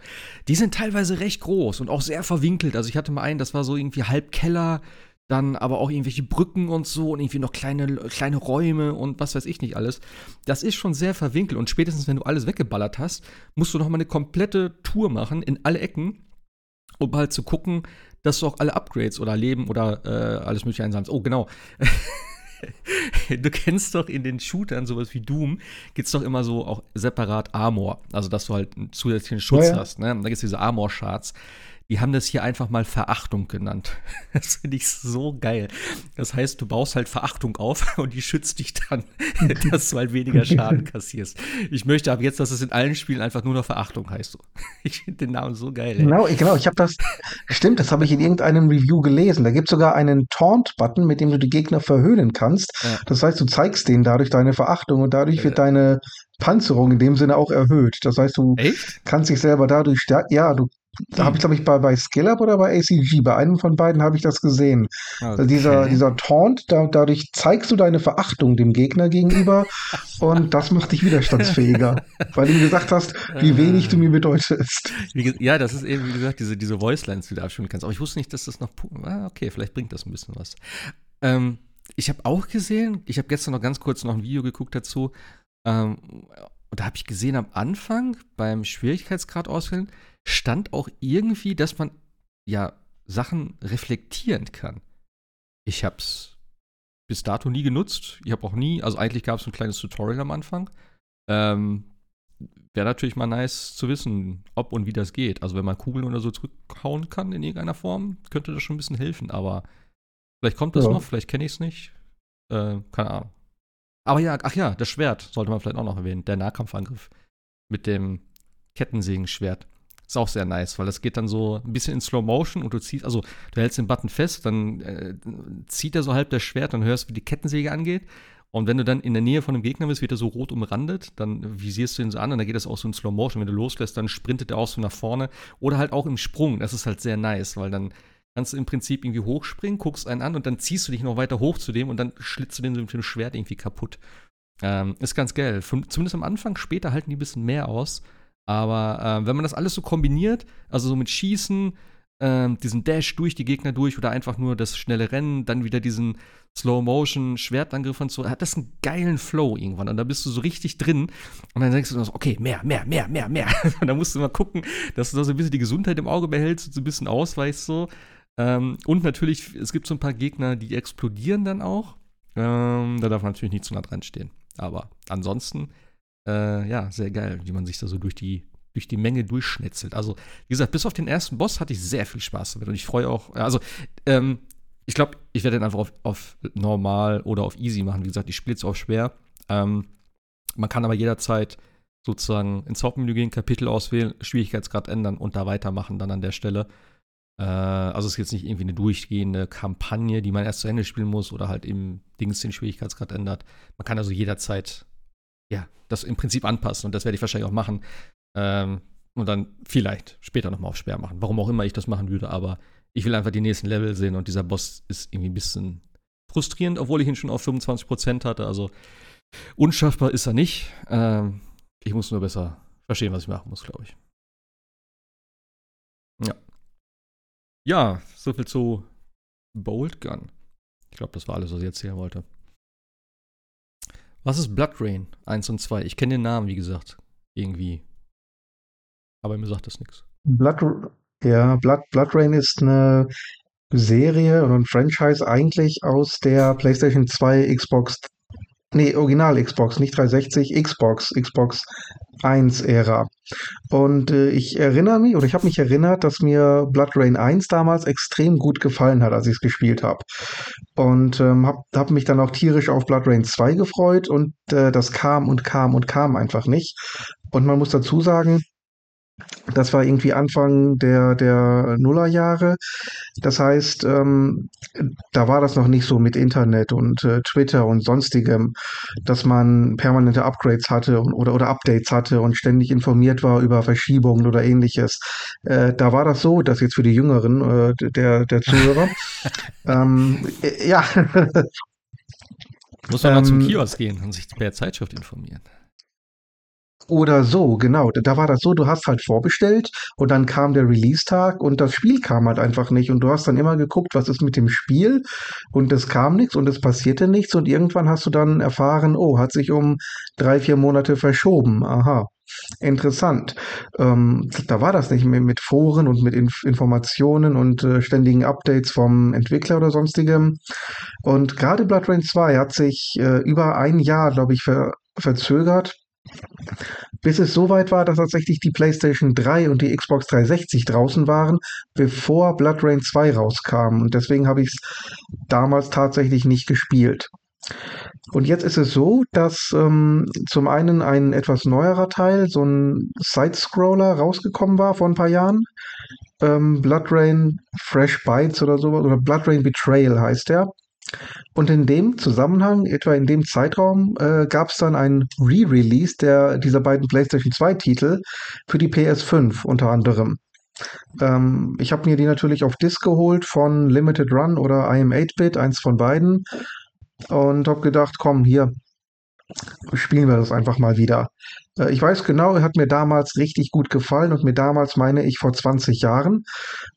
die sind teilweise recht groß und auch sehr verwinkelt. Also ich hatte mal einen, das war so irgendwie halb Keller, dann aber auch irgendwelche Brücken und so und irgendwie noch kleine, kleine Räume und was weiß ich nicht alles. Das ist schon sehr verwinkelt und spätestens, wenn du alles weggeballert hast, musst du noch mal eine komplette Tour machen in alle Ecken, um halt zu gucken, dass du auch alle Upgrades oder Leben oder äh, alles mögliche einsammelst. Oh, genau. du kennst doch in den Shootern, sowas wie Doom, gibt es doch immer so auch separat Armor. Also, dass du halt einen zusätzlichen Schutz ja, ja. hast. Ne? Da gibt es diese Armor-Charts. Die haben das hier einfach mal Verachtung genannt. Das finde ich so geil. Das heißt, du baust halt Verachtung auf und die schützt dich dann, dass du halt weniger Schaden kassierst. Ich möchte ab jetzt, dass es in allen Spielen einfach nur noch Verachtung heißt. Ich finde den Namen so geil. Ey. Genau, genau. Ich habe das, stimmt, das habe ich in irgendeinem Review gelesen. Da gibt es sogar einen Taunt-Button, mit dem du die Gegner verhöhnen kannst. Ja. Das heißt, du zeigst denen dadurch deine Verachtung und dadurch wird deine Panzerung in dem Sinne auch erhöht. Das heißt, du Echt? kannst dich selber dadurch stärken. Ja, du da habe ich, glaube ich, bei, bei SkillUp oder bei ACG, bei einem von beiden habe ich das gesehen. Okay. Also dieser, dieser Taunt, da, dadurch zeigst du deine Verachtung dem Gegner gegenüber und das macht dich widerstandsfähiger, weil du gesagt hast, wie wenig du mir bedeutest. Ja, das ist eben, wie gesagt, diese, diese Voicelines, die du abstimmen kannst. Aber ich wusste nicht, dass das noch. Ah, okay, vielleicht bringt das ein bisschen was. Ähm, ich habe auch gesehen, ich habe gestern noch ganz kurz noch ein Video geguckt dazu. Ähm, und da habe ich gesehen, am Anfang beim Schwierigkeitsgrad auswählen, stand auch irgendwie, dass man ja Sachen reflektieren kann. Ich habe es bis dato nie genutzt. Ich habe auch nie, also eigentlich gab es ein kleines Tutorial am Anfang. Ähm, Wäre natürlich mal nice zu wissen, ob und wie das geht. Also wenn man Kugeln oder so zurückhauen kann in irgendeiner Form, könnte das schon ein bisschen helfen. Aber vielleicht kommt das ja. noch, vielleicht kenne ich es nicht. Äh, keine Ahnung. Aber ja, ach ja, das Schwert sollte man vielleicht auch noch erwähnen. Der Nahkampfangriff mit dem Kettensägenschwert. Ist auch sehr nice, weil das geht dann so ein bisschen in Slow Motion und du ziehst, also du hältst den Button fest, dann äh, zieht er so halb das Schwert, dann hörst du, wie die Kettensäge angeht. Und wenn du dann in der Nähe von dem Gegner bist, wird er so rot umrandet, dann visierst du ihn so an und dann geht das auch so in Slow Motion. Wenn du loslässt, dann sprintet er auch so nach vorne. Oder halt auch im Sprung. Das ist halt sehr nice, weil dann kannst du im Prinzip irgendwie hochspringen, guckst einen an und dann ziehst du dich noch weiter hoch zu dem und dann schlitzt du den so mit dem Schwert irgendwie kaputt. Ähm, ist ganz geil. Zumindest am Anfang, später halten die ein bisschen mehr aus. Aber äh, wenn man das alles so kombiniert, also so mit Schießen, äh, diesen Dash durch die Gegner durch oder einfach nur das schnelle Rennen, dann wieder diesen Slow-Motion-Schwertangriff und so, hat das einen geilen Flow irgendwann. Und da bist du so richtig drin. Und dann denkst du so, okay, mehr, mehr, mehr, mehr, mehr. und dann musst du mal gucken, dass du da so ein bisschen die Gesundheit im Auge behältst und so ein bisschen ausweichst so. Ähm, und natürlich, es gibt so ein paar Gegner, die explodieren dann auch. Ähm, da darf man natürlich nicht zu nah dran stehen. Aber ansonsten äh, ja, sehr geil, wie man sich da so durch die, durch die Menge durchschnetzelt. Also, wie gesagt, bis auf den ersten Boss hatte ich sehr viel Spaß damit und ich freue auch, also, ähm, ich glaube, ich werde den einfach auf, auf, normal oder auf easy machen. Wie gesagt, ich spiele es auch schwer. Ähm, man kann aber jederzeit sozusagen ins Hauptmenü gehen, Kapitel auswählen, Schwierigkeitsgrad ändern und da weitermachen dann an der Stelle. Äh, also es ist jetzt nicht irgendwie eine durchgehende Kampagne, die man erst zu Ende spielen muss oder halt im Dings den Schwierigkeitsgrad ändert. Man kann also jederzeit ja, das im Prinzip anpassen und das werde ich wahrscheinlich auch machen. Ähm, und dann vielleicht später nochmal auf schwer machen. Warum auch immer ich das machen würde, aber ich will einfach die nächsten Level sehen und dieser Boss ist irgendwie ein bisschen frustrierend, obwohl ich ihn schon auf 25% hatte. Also unschaffbar ist er nicht. Ähm, ich muss nur besser verstehen, was ich machen muss, glaube ich. Ja. Ja, soviel zu Bolt Gun. Ich glaube, das war alles, was ich erzählen wollte. Was ist Blood Rain 1 und 2? Ich kenne den Namen, wie gesagt, irgendwie. Aber mir sagt das nichts. Blood, ja, Blood, Blood Rain ist eine Serie oder ein Franchise eigentlich aus der PlayStation 2, Xbox Nee, Original Xbox, nicht 360, Xbox, Xbox 1 Ära. Und äh, ich erinnere mich, oder ich habe mich erinnert, dass mir Blood Rain 1 damals extrem gut gefallen hat, als ich es gespielt habe. Und ähm, habe hab mich dann auch tierisch auf Blood Rain 2 gefreut und äh, das kam und kam und kam einfach nicht. Und man muss dazu sagen, das war irgendwie Anfang der, der Nullerjahre. Das heißt, ähm, da war das noch nicht so mit Internet und äh, Twitter und sonstigem, dass man permanente Upgrades hatte und, oder, oder Updates hatte und ständig informiert war über Verschiebungen oder ähnliches. Äh, da war das so, dass jetzt für die Jüngeren äh, der, der Zuhörer, ähm, äh, ja. Muss man ähm, mal zum ähm, Kiosk gehen und sich per Zeitschrift informieren. Oder so, genau. Da war das so, du hast halt vorbestellt und dann kam der Release-Tag und das Spiel kam halt einfach nicht. Und du hast dann immer geguckt, was ist mit dem Spiel und es kam nichts und es passierte nichts und irgendwann hast du dann erfahren, oh, hat sich um drei, vier Monate verschoben. Aha. Interessant. Ähm, da war das nicht mehr mit Foren und mit Inf Informationen und äh, ständigen Updates vom Entwickler oder sonstigem. Und gerade Blood Rain 2 hat sich äh, über ein Jahr, glaube ich, ver verzögert bis es so weit war, dass tatsächlich die PlayStation 3 und die Xbox 360 draußen waren, bevor Blood Rain 2 rauskam. Und deswegen habe ich es damals tatsächlich nicht gespielt. Und jetzt ist es so, dass ähm, zum einen ein etwas neuerer Teil, so ein Side-Scroller, rausgekommen war vor ein paar Jahren. Ähm, Blood Rain Fresh Bites oder sowas, oder Blood Rain Betrayal heißt der. Und in dem Zusammenhang, etwa in dem Zeitraum, äh, gab es dann ein Re-Release der dieser beiden PlayStation 2 Titel für die PS5 unter anderem. Ähm, ich habe mir die natürlich auf Disc geholt von Limited Run oder IM8-Bit, eins von beiden. Und habe gedacht, komm, hier, spielen wir das einfach mal wieder. Äh, ich weiß genau, er hat mir damals richtig gut gefallen und mir damals meine ich vor 20 Jahren.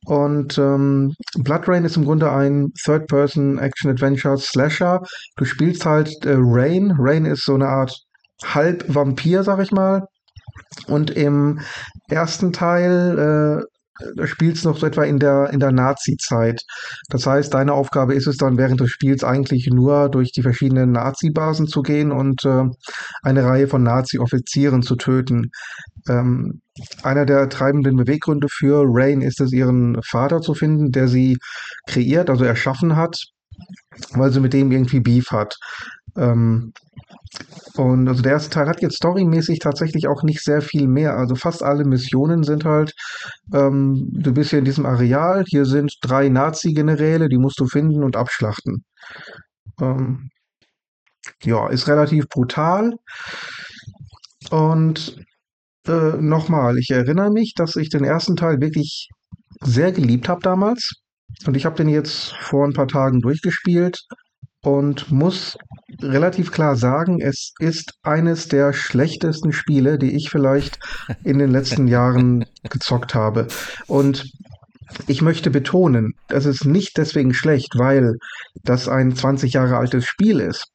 Und ähm, Blood Rain ist im Grunde ein Third-Person-Action-Adventure-Slasher. Du spielst halt äh, Rain. Rain ist so eine Art Halb-Vampir, sag ich mal. Und im ersten Teil äh, du spielst noch so etwa in der, in der Nazi-Zeit. Das heißt, deine Aufgabe ist es dann während des Spiels eigentlich nur durch die verschiedenen Nazi-Basen zu gehen und äh, eine Reihe von Nazi-Offizieren zu töten. Ähm, einer der treibenden Beweggründe für Rain ist es, ihren Vater zu finden, der sie kreiert, also erschaffen hat, weil sie mit dem irgendwie Beef hat. Ähm, und also der erste Teil hat jetzt storymäßig tatsächlich auch nicht sehr viel mehr. Also fast alle Missionen sind halt, ähm, du bist hier in diesem Areal, hier sind drei Nazi-Generäle, die musst du finden und abschlachten. Ähm, ja, ist relativ brutal. Und äh, nochmal, ich erinnere mich, dass ich den ersten Teil wirklich sehr geliebt habe damals. Und ich habe den jetzt vor ein paar Tagen durchgespielt und muss relativ klar sagen, es ist eines der schlechtesten Spiele, die ich vielleicht in den letzten Jahren gezockt habe. Und ich möchte betonen, das ist nicht deswegen schlecht, weil das ein 20 Jahre altes Spiel ist.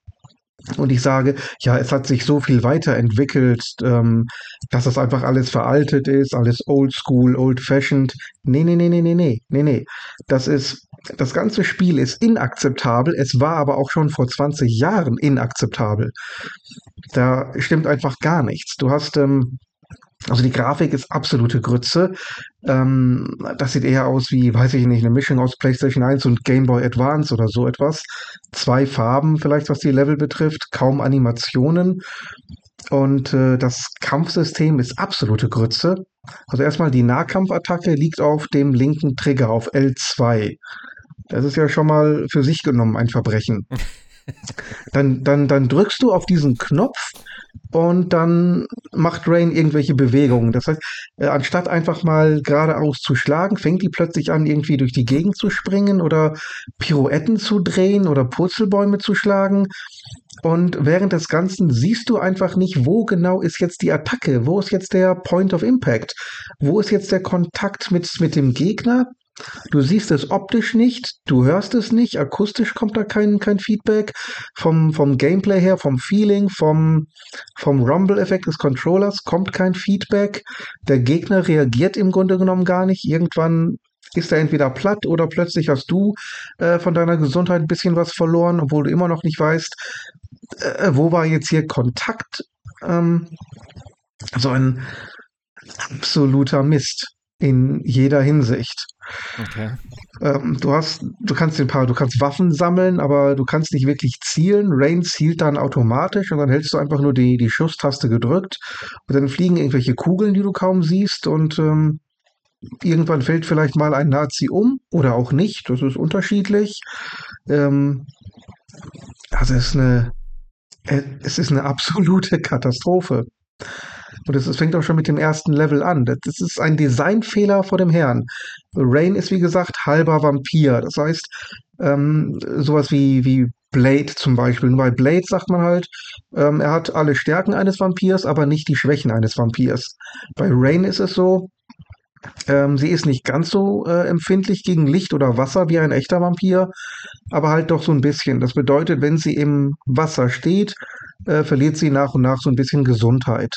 Und ich sage, ja, es hat sich so viel weiterentwickelt, ähm, dass das einfach alles veraltet ist, alles old school, old fashioned. Nee, nee, nee, nee, nee, nee, nee, nee. Das ist das ganze Spiel ist inakzeptabel, es war aber auch schon vor 20 Jahren inakzeptabel. Da stimmt einfach gar nichts. Du hast, ähm, also die Grafik ist absolute Grütze. Ähm, das sieht eher aus wie, weiß ich nicht, eine Mischung aus PlayStation 1 und Game Boy Advance oder so etwas. Zwei Farben vielleicht, was die Level betrifft, kaum Animationen. Und äh, das Kampfsystem ist absolute Grütze. Also erstmal die Nahkampfattacke liegt auf dem linken Trigger, auf L2. Das ist ja schon mal für sich genommen ein Verbrechen. Dann, dann, dann drückst du auf diesen Knopf und dann macht Rain irgendwelche Bewegungen. Das heißt, äh, anstatt einfach mal geradeaus zu schlagen, fängt die plötzlich an, irgendwie durch die Gegend zu springen oder Pirouetten zu drehen oder Purzelbäume zu schlagen. Und während des Ganzen siehst du einfach nicht, wo genau ist jetzt die Attacke, wo ist jetzt der Point of Impact, wo ist jetzt der Kontakt mit, mit dem Gegner. Du siehst es optisch nicht, du hörst es nicht, akustisch kommt da kein, kein Feedback. Vom, vom Gameplay her, vom Feeling, vom, vom Rumble-Effekt des Controllers kommt kein Feedback. Der Gegner reagiert im Grunde genommen gar nicht. Irgendwann ist er entweder platt oder plötzlich hast du äh, von deiner Gesundheit ein bisschen was verloren, obwohl du immer noch nicht weißt, äh, wo war jetzt hier Kontakt. Ähm, also ein absoluter Mist in jeder Hinsicht. Okay. Ähm, du hast, du kannst den paar, du kannst Waffen sammeln, aber du kannst nicht wirklich zielen. Rain zielt dann automatisch und dann hältst du einfach nur die, die Schusstaste gedrückt und dann fliegen irgendwelche Kugeln, die du kaum siehst und ähm, irgendwann fällt vielleicht mal ein Nazi um oder auch nicht. Das ist unterschiedlich. Ähm, also es ist eine, äh, es ist eine absolute Katastrophe. Und es fängt auch schon mit dem ersten Level an. Das ist ein Designfehler vor dem Herrn. Rain ist, wie gesagt, halber Vampir. Das heißt, ähm, sowas wie, wie Blade zum Beispiel. Bei Blade sagt man halt, ähm, er hat alle Stärken eines Vampirs, aber nicht die Schwächen eines Vampirs. Bei Rain ist es so, ähm, sie ist nicht ganz so äh, empfindlich gegen Licht oder Wasser wie ein echter Vampir, aber halt doch so ein bisschen. Das bedeutet, wenn sie im Wasser steht, äh, verliert sie nach und nach so ein bisschen Gesundheit.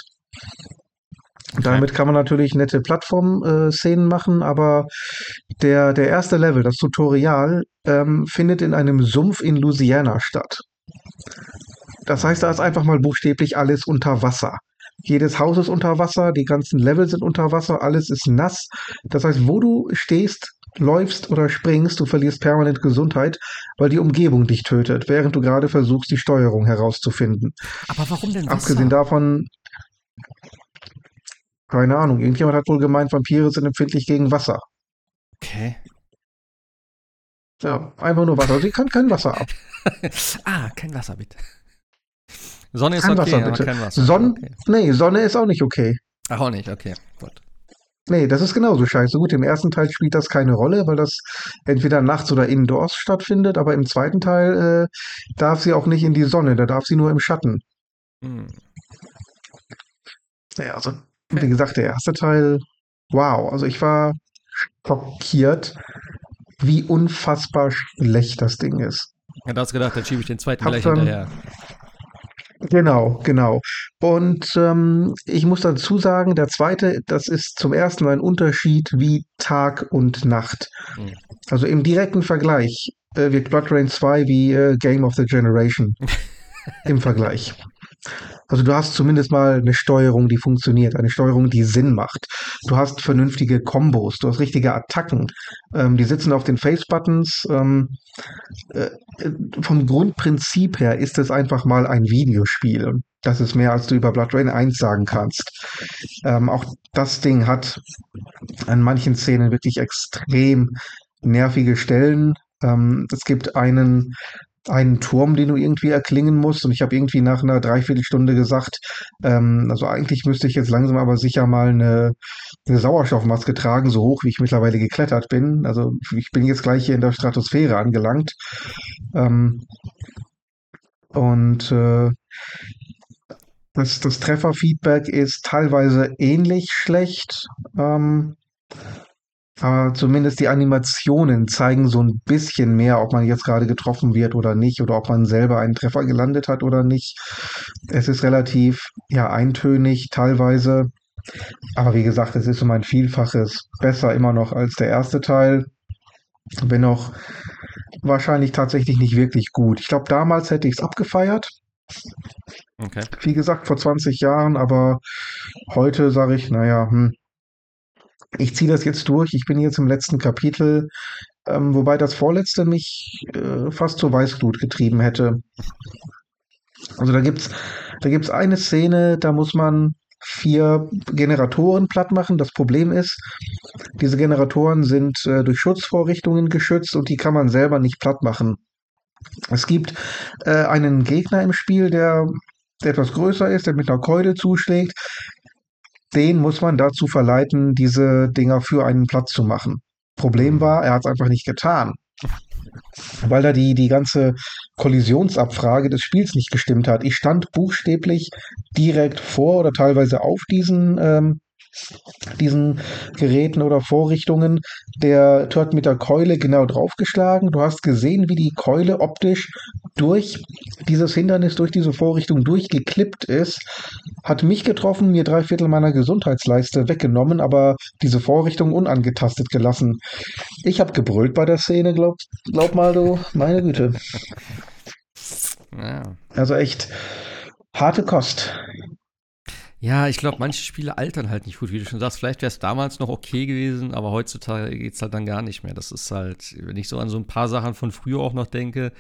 Damit kann man natürlich nette Plattform-Szenen machen, aber der, der erste Level, das Tutorial, ähm, findet in einem Sumpf in Louisiana statt. Das heißt, da ist einfach mal buchstäblich alles unter Wasser. Jedes Haus ist unter Wasser, die ganzen Level sind unter Wasser, alles ist nass. Das heißt, wo du stehst, läufst oder springst, du verlierst permanent Gesundheit, weil die Umgebung dich tötet, während du gerade versuchst, die Steuerung herauszufinden. Aber warum denn Wasser? Abgesehen davon, keine Ahnung, irgendjemand hat wohl gemeint, Vampire sind empfindlich gegen Wasser. Okay. Ja, einfach nur Wasser. Sie kann kein Wasser ab. ah, kein Wasser, bitte. Sonne ist kein okay, Wasser, bitte. kein Wasser. Sonne, okay. Nee, Sonne ist auch nicht okay. Ach, auch nicht, okay, gut. Nee, das ist genauso scheiße. Gut, im ersten Teil spielt das keine Rolle, weil das entweder nachts oder indoors stattfindet, aber im zweiten Teil äh, darf sie auch nicht in die Sonne, da darf sie nur im Schatten. Hm. Ja, also, wie gesagt, der erste Teil, wow, also ich war schockiert, wie unfassbar schlecht das Ding ist. Ja, da hast gedacht, dann schiebe ich den zweiten Hab gleich dann, hinterher. Genau, genau. Und ähm, ich muss dazu sagen, der zweite, das ist zum ersten Mal ein Unterschied wie Tag und Nacht. Mhm. Also im direkten Vergleich äh, wird Blood Rain 2 wie äh, Game of the Generation im Vergleich. Also du hast zumindest mal eine Steuerung, die funktioniert, eine Steuerung, die Sinn macht. Du hast vernünftige Kombos, du hast richtige Attacken. Ähm, die sitzen auf den Face-Buttons. Ähm, äh, vom Grundprinzip her ist es einfach mal ein Videospiel. Das ist mehr, als du über Blood Rain 1 sagen kannst. Ähm, auch das Ding hat an manchen Szenen wirklich extrem nervige Stellen. Ähm, es gibt einen einen Turm, den du irgendwie erklingen musst. Und ich habe irgendwie nach einer Dreiviertelstunde gesagt, ähm, also eigentlich müsste ich jetzt langsam aber sicher mal eine, eine Sauerstoffmaske tragen, so hoch wie ich mittlerweile geklettert bin. Also ich bin jetzt gleich hier in der Stratosphäre angelangt. Ähm, und äh, das, das Trefferfeedback ist teilweise ähnlich schlecht. Ähm, aber zumindest die Animationen zeigen so ein bisschen mehr, ob man jetzt gerade getroffen wird oder nicht, oder ob man selber einen Treffer gelandet hat oder nicht. Es ist relativ, ja, eintönig teilweise. Aber wie gesagt, es ist um ein Vielfaches besser immer noch als der erste Teil. Wenn auch wahrscheinlich tatsächlich nicht wirklich gut. Ich glaube, damals hätte ich es abgefeiert. Okay. Wie gesagt, vor 20 Jahren, aber heute sage ich, naja, hm, ich ziehe das jetzt durch. Ich bin jetzt im letzten Kapitel, ähm, wobei das vorletzte mich äh, fast zur Weißglut getrieben hätte. Also da gibt's, da gibt's eine Szene, da muss man vier Generatoren platt machen. Das Problem ist, diese Generatoren sind äh, durch Schutzvorrichtungen geschützt und die kann man selber nicht platt machen. Es gibt äh, einen Gegner im Spiel, der, der etwas größer ist, der mit einer Keule zuschlägt. Den muss man dazu verleiten, diese Dinger für einen Platz zu machen. Problem war, er hat es einfach nicht getan. Weil da die, die ganze Kollisionsabfrage des Spiels nicht gestimmt hat. Ich stand buchstäblich direkt vor oder teilweise auf diesen ähm, diesen Geräten oder Vorrichtungen. Der hat mit der Keule genau draufgeschlagen. Du hast gesehen, wie die Keule optisch durch dieses Hindernis, durch diese Vorrichtung durchgeklippt ist. Hat mich getroffen, mir drei Viertel meiner Gesundheitsleiste weggenommen, aber diese Vorrichtung unangetastet gelassen. Ich habe gebrüllt bei der Szene, glaub, glaub mal du, meine Güte. Also echt harte Kost. Ja, ich glaube, manche Spiele altern halt nicht gut, wie du schon sagst. Vielleicht wäre es damals noch okay gewesen, aber heutzutage geht es halt dann gar nicht mehr. Das ist halt, wenn ich so an so ein paar Sachen von früher auch noch denke,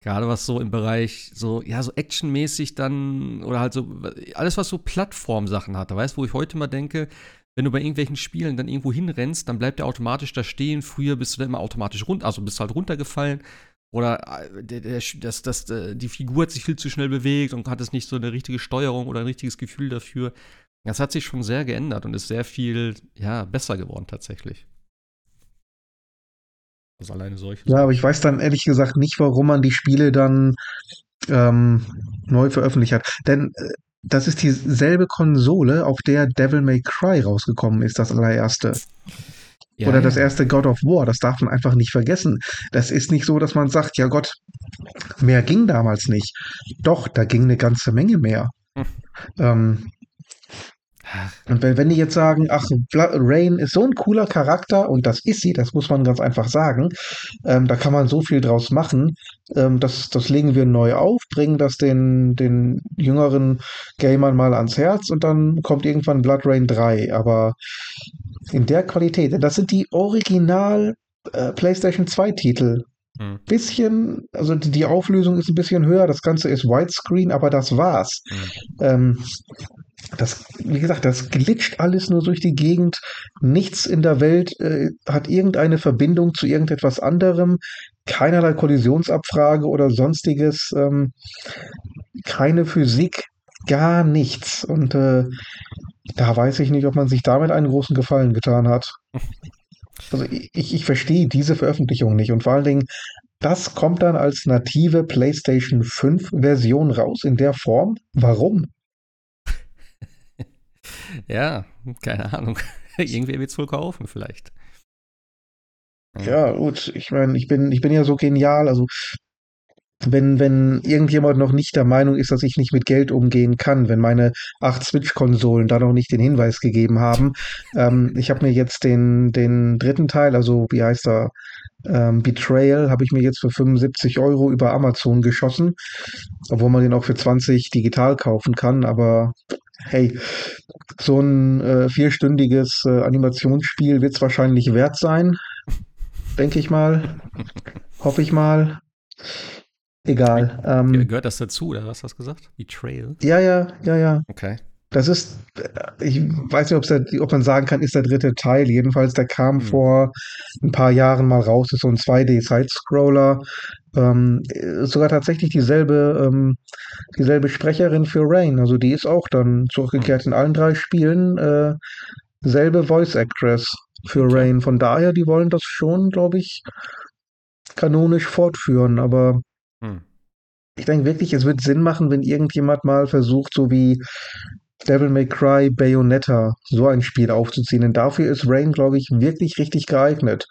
gerade was so im Bereich so, ja, so actionmäßig dann oder halt so, alles, was so Plattformsachen hat. Da weißt du, wo ich heute mal denke, wenn du bei irgendwelchen Spielen dann irgendwo hinrennst, dann bleibt der automatisch da stehen. Früher bist du dann immer automatisch runter, also bist halt runtergefallen oder äh, der, der, das, das, äh, die Figur hat sich viel zu schnell bewegt und hat es nicht so eine richtige Steuerung oder ein richtiges Gefühl dafür. Das hat sich schon sehr geändert und ist sehr viel ja, besser geworden tatsächlich. Also alleine solche. Ja, aber ich weiß dann ehrlich gesagt nicht, warum man die Spiele dann ähm, neu veröffentlicht hat. Denn äh, das ist dieselbe Konsole, auf der Devil May Cry rausgekommen ist, das allererste. Ja, Oder das erste God of War, das darf man einfach nicht vergessen. Das ist nicht so, dass man sagt, ja Gott, mehr ging damals nicht. Doch, da ging eine ganze Menge mehr. Hm. Ähm, und wenn, wenn die jetzt sagen, ach, Rain ist so ein cooler Charakter, und das ist sie, das muss man ganz einfach sagen, ähm, da kann man so viel draus machen, ähm, das, das legen wir neu auf, bringen das den, den jüngeren Gamern mal ans Herz und dann kommt irgendwann Blood Rain 3. Aber in der Qualität. Das sind die Original äh, PlayStation 2 Titel. Hm. Bisschen, also die, Auflösung ist ein bisschen höher, das Ganze ist Widescreen, aber das war's. Hm. Ähm, das, wie gesagt, das glitscht alles nur durch die Gegend. Nichts in der Welt äh, hat irgendeine Verbindung zu irgendetwas anderem. Keinerlei Kollisionsabfrage oder sonstiges. Ähm, keine Physik, gar nichts. Und äh, da weiß ich nicht, ob man sich damit einen großen Gefallen getan hat. Also ich, ich verstehe diese Veröffentlichung nicht. Und vor allen Dingen, das kommt dann als native PlayStation 5 Version raus in der Form. Warum? ja, keine Ahnung. Irgendwer wird es wohl kaufen, vielleicht. Ja, gut. Ich meine, ich bin, ich bin ja so genial. Also wenn, wenn irgendjemand noch nicht der Meinung ist, dass ich nicht mit Geld umgehen kann, wenn meine acht Switch-Konsolen da noch nicht den Hinweis gegeben haben. Ähm, ich habe mir jetzt den, den dritten Teil, also wie heißt er, ähm, Betrayal, habe ich mir jetzt für 75 Euro über Amazon geschossen, obwohl man den auch für 20 digital kaufen kann, aber hey, so ein äh, vierstündiges äh, Animationsspiel wird es wahrscheinlich wert sein, denke ich mal, hoffe ich mal. Egal. Ähm, Gehört das dazu, oder was hast du gesagt? Betrayal? Ja, ja, ja, ja. Okay. Das ist, ich weiß nicht, der, ob man sagen kann, ist der dritte Teil. Jedenfalls, der kam hm. vor ein paar Jahren mal raus. Das ist so ein 2D-Side-Scroller. Ähm, sogar tatsächlich dieselbe, ähm, dieselbe Sprecherin für Rain. Also die ist auch dann zurückgekehrt hm. in allen drei Spielen. Äh, selbe Voice Actress für. Rain. Von daher, die wollen das schon, glaube ich, kanonisch fortführen. Aber hm. Ich denke wirklich, es wird Sinn machen, wenn irgendjemand mal versucht, so wie Devil May Cry Bayonetta so ein Spiel aufzuziehen. Denn dafür ist Rain, glaube ich, wirklich richtig geeignet.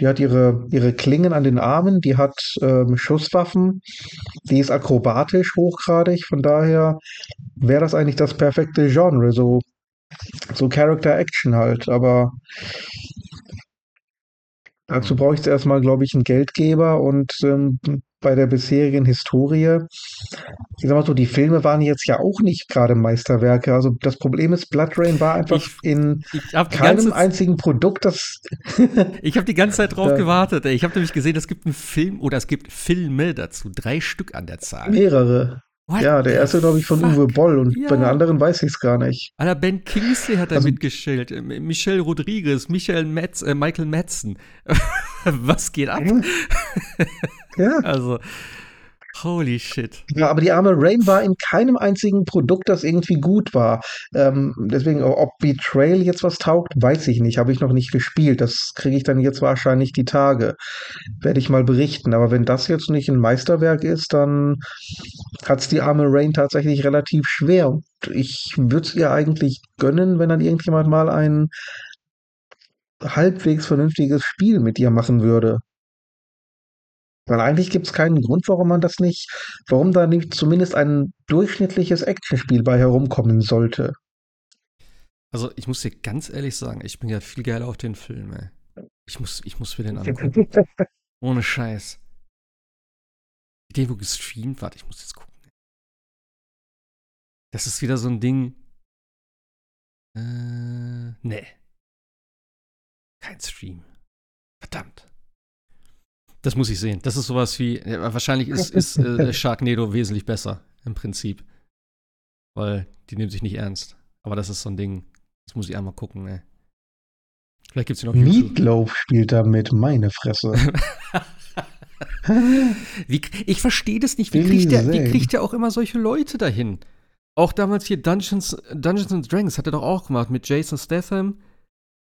Die hat ihre, ihre Klingen an den Armen, die hat ähm, Schusswaffen, die ist akrobatisch hochgradig. Von daher wäre das eigentlich das perfekte Genre, so, so Character Action halt. Aber Dazu brauche ich erstmal, glaube ich, einen Geldgeber und ähm, bei der bisherigen Historie, ich sag mal so, die Filme waren jetzt ja auch nicht gerade Meisterwerke. Also das Problem ist, Blood Rain war einfach Ich, in ich keinem einzigen Produkt, das Ich habe die ganze Zeit drauf da gewartet. Ich habe nämlich gesehen, es gibt einen Film oder es gibt Filme dazu. Drei Stück an der Zahl. mehrere. What Ja, der erste, glaube ich, von fuck? Uwe Boll und bei den Ja. anderen weiß ich es gar nicht. Alter, Ben Kingsley hat da Also, mitgestellt. äh, Michelle Rodriguez, Michael Metz, äh, Michael Madsen. Was geht ab? ja. Also, holy shit. Ja, aber die arme Rain war in keinem einzigen Produkt, das irgendwie gut war. Ähm, deswegen, ob Betrayal jetzt was taugt, weiß ich nicht. Habe ich noch nicht gespielt. Das kriege ich dann jetzt wahrscheinlich die Tage. Werde ich mal berichten. Aber wenn das jetzt nicht ein Meisterwerk ist, dann hat es die arme Rain tatsächlich relativ schwer. Und ich würde es ihr eigentlich gönnen, wenn dann irgendjemand mal ein halbwegs vernünftiges Spiel mit ihr machen würde. Weil eigentlich gibt es keinen Grund, warum man das nicht, warum da nicht zumindest ein durchschnittliches Actionspiel bei herumkommen sollte. Also, ich muss dir ganz ehrlich sagen, ich bin ja viel geiler auf den Film, ey. Ich muss, ich muss mir den angucken. Ohne Scheiß. Den, wo gestreamt, warte, ich muss jetzt gucken. Das ist wieder so ein Ding. Äh, nee. Kein Stream. Verdammt. Das muss ich sehen. Das ist sowas wie, ja, wahrscheinlich ist, ist äh, Sharknado wesentlich besser, im Prinzip. Weil die nehmen sich nicht ernst. Aber das ist so ein Ding, das muss ich einmal gucken, ey. Vielleicht gibt's auf YouTube. Meatloaf spielt da mit, meine Fresse. Wie, ich verstehe das nicht. Wie kriegt, der, wie kriegt der auch immer solche Leute dahin? Auch damals hier Dungeons, Dungeons and Dragons hat er doch auch gemacht mit Jason Statham.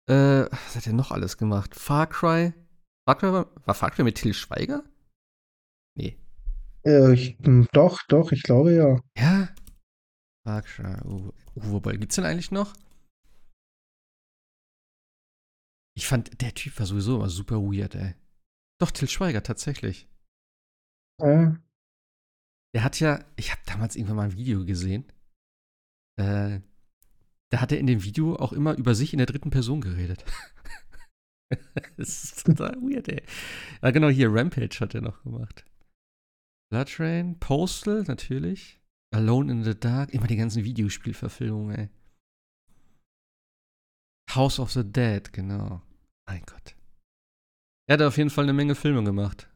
Äh, was hat er noch alles gemacht? Far Cry. Far Cry war, Cry mit Till Schweiger? Nee. Äh, ich, hm, doch, doch, ich glaube ja. Ja? Cry. Uwe, Uwe Boll. Gibt's den eigentlich noch? Ich fand, der Typ war sowieso immer super weird, ey. Doch, Till Schweiger, tatsächlich. Äh, Der hat ja, ich habe damals irgendwann mal ein Video gesehen. Äh, da hat er in dem Video auch immer über sich in der dritten Person geredet. das ist total weird, ey. Ja, genau, hier Rampage hat er noch gemacht. Blood Train, Postal, natürlich. Alone in the Dark, immer die ganzen Videospielverfilmungen, ey. House of the Dead, genau. Mein Gott. Er hat auf jeden Fall eine Menge Filme gemacht.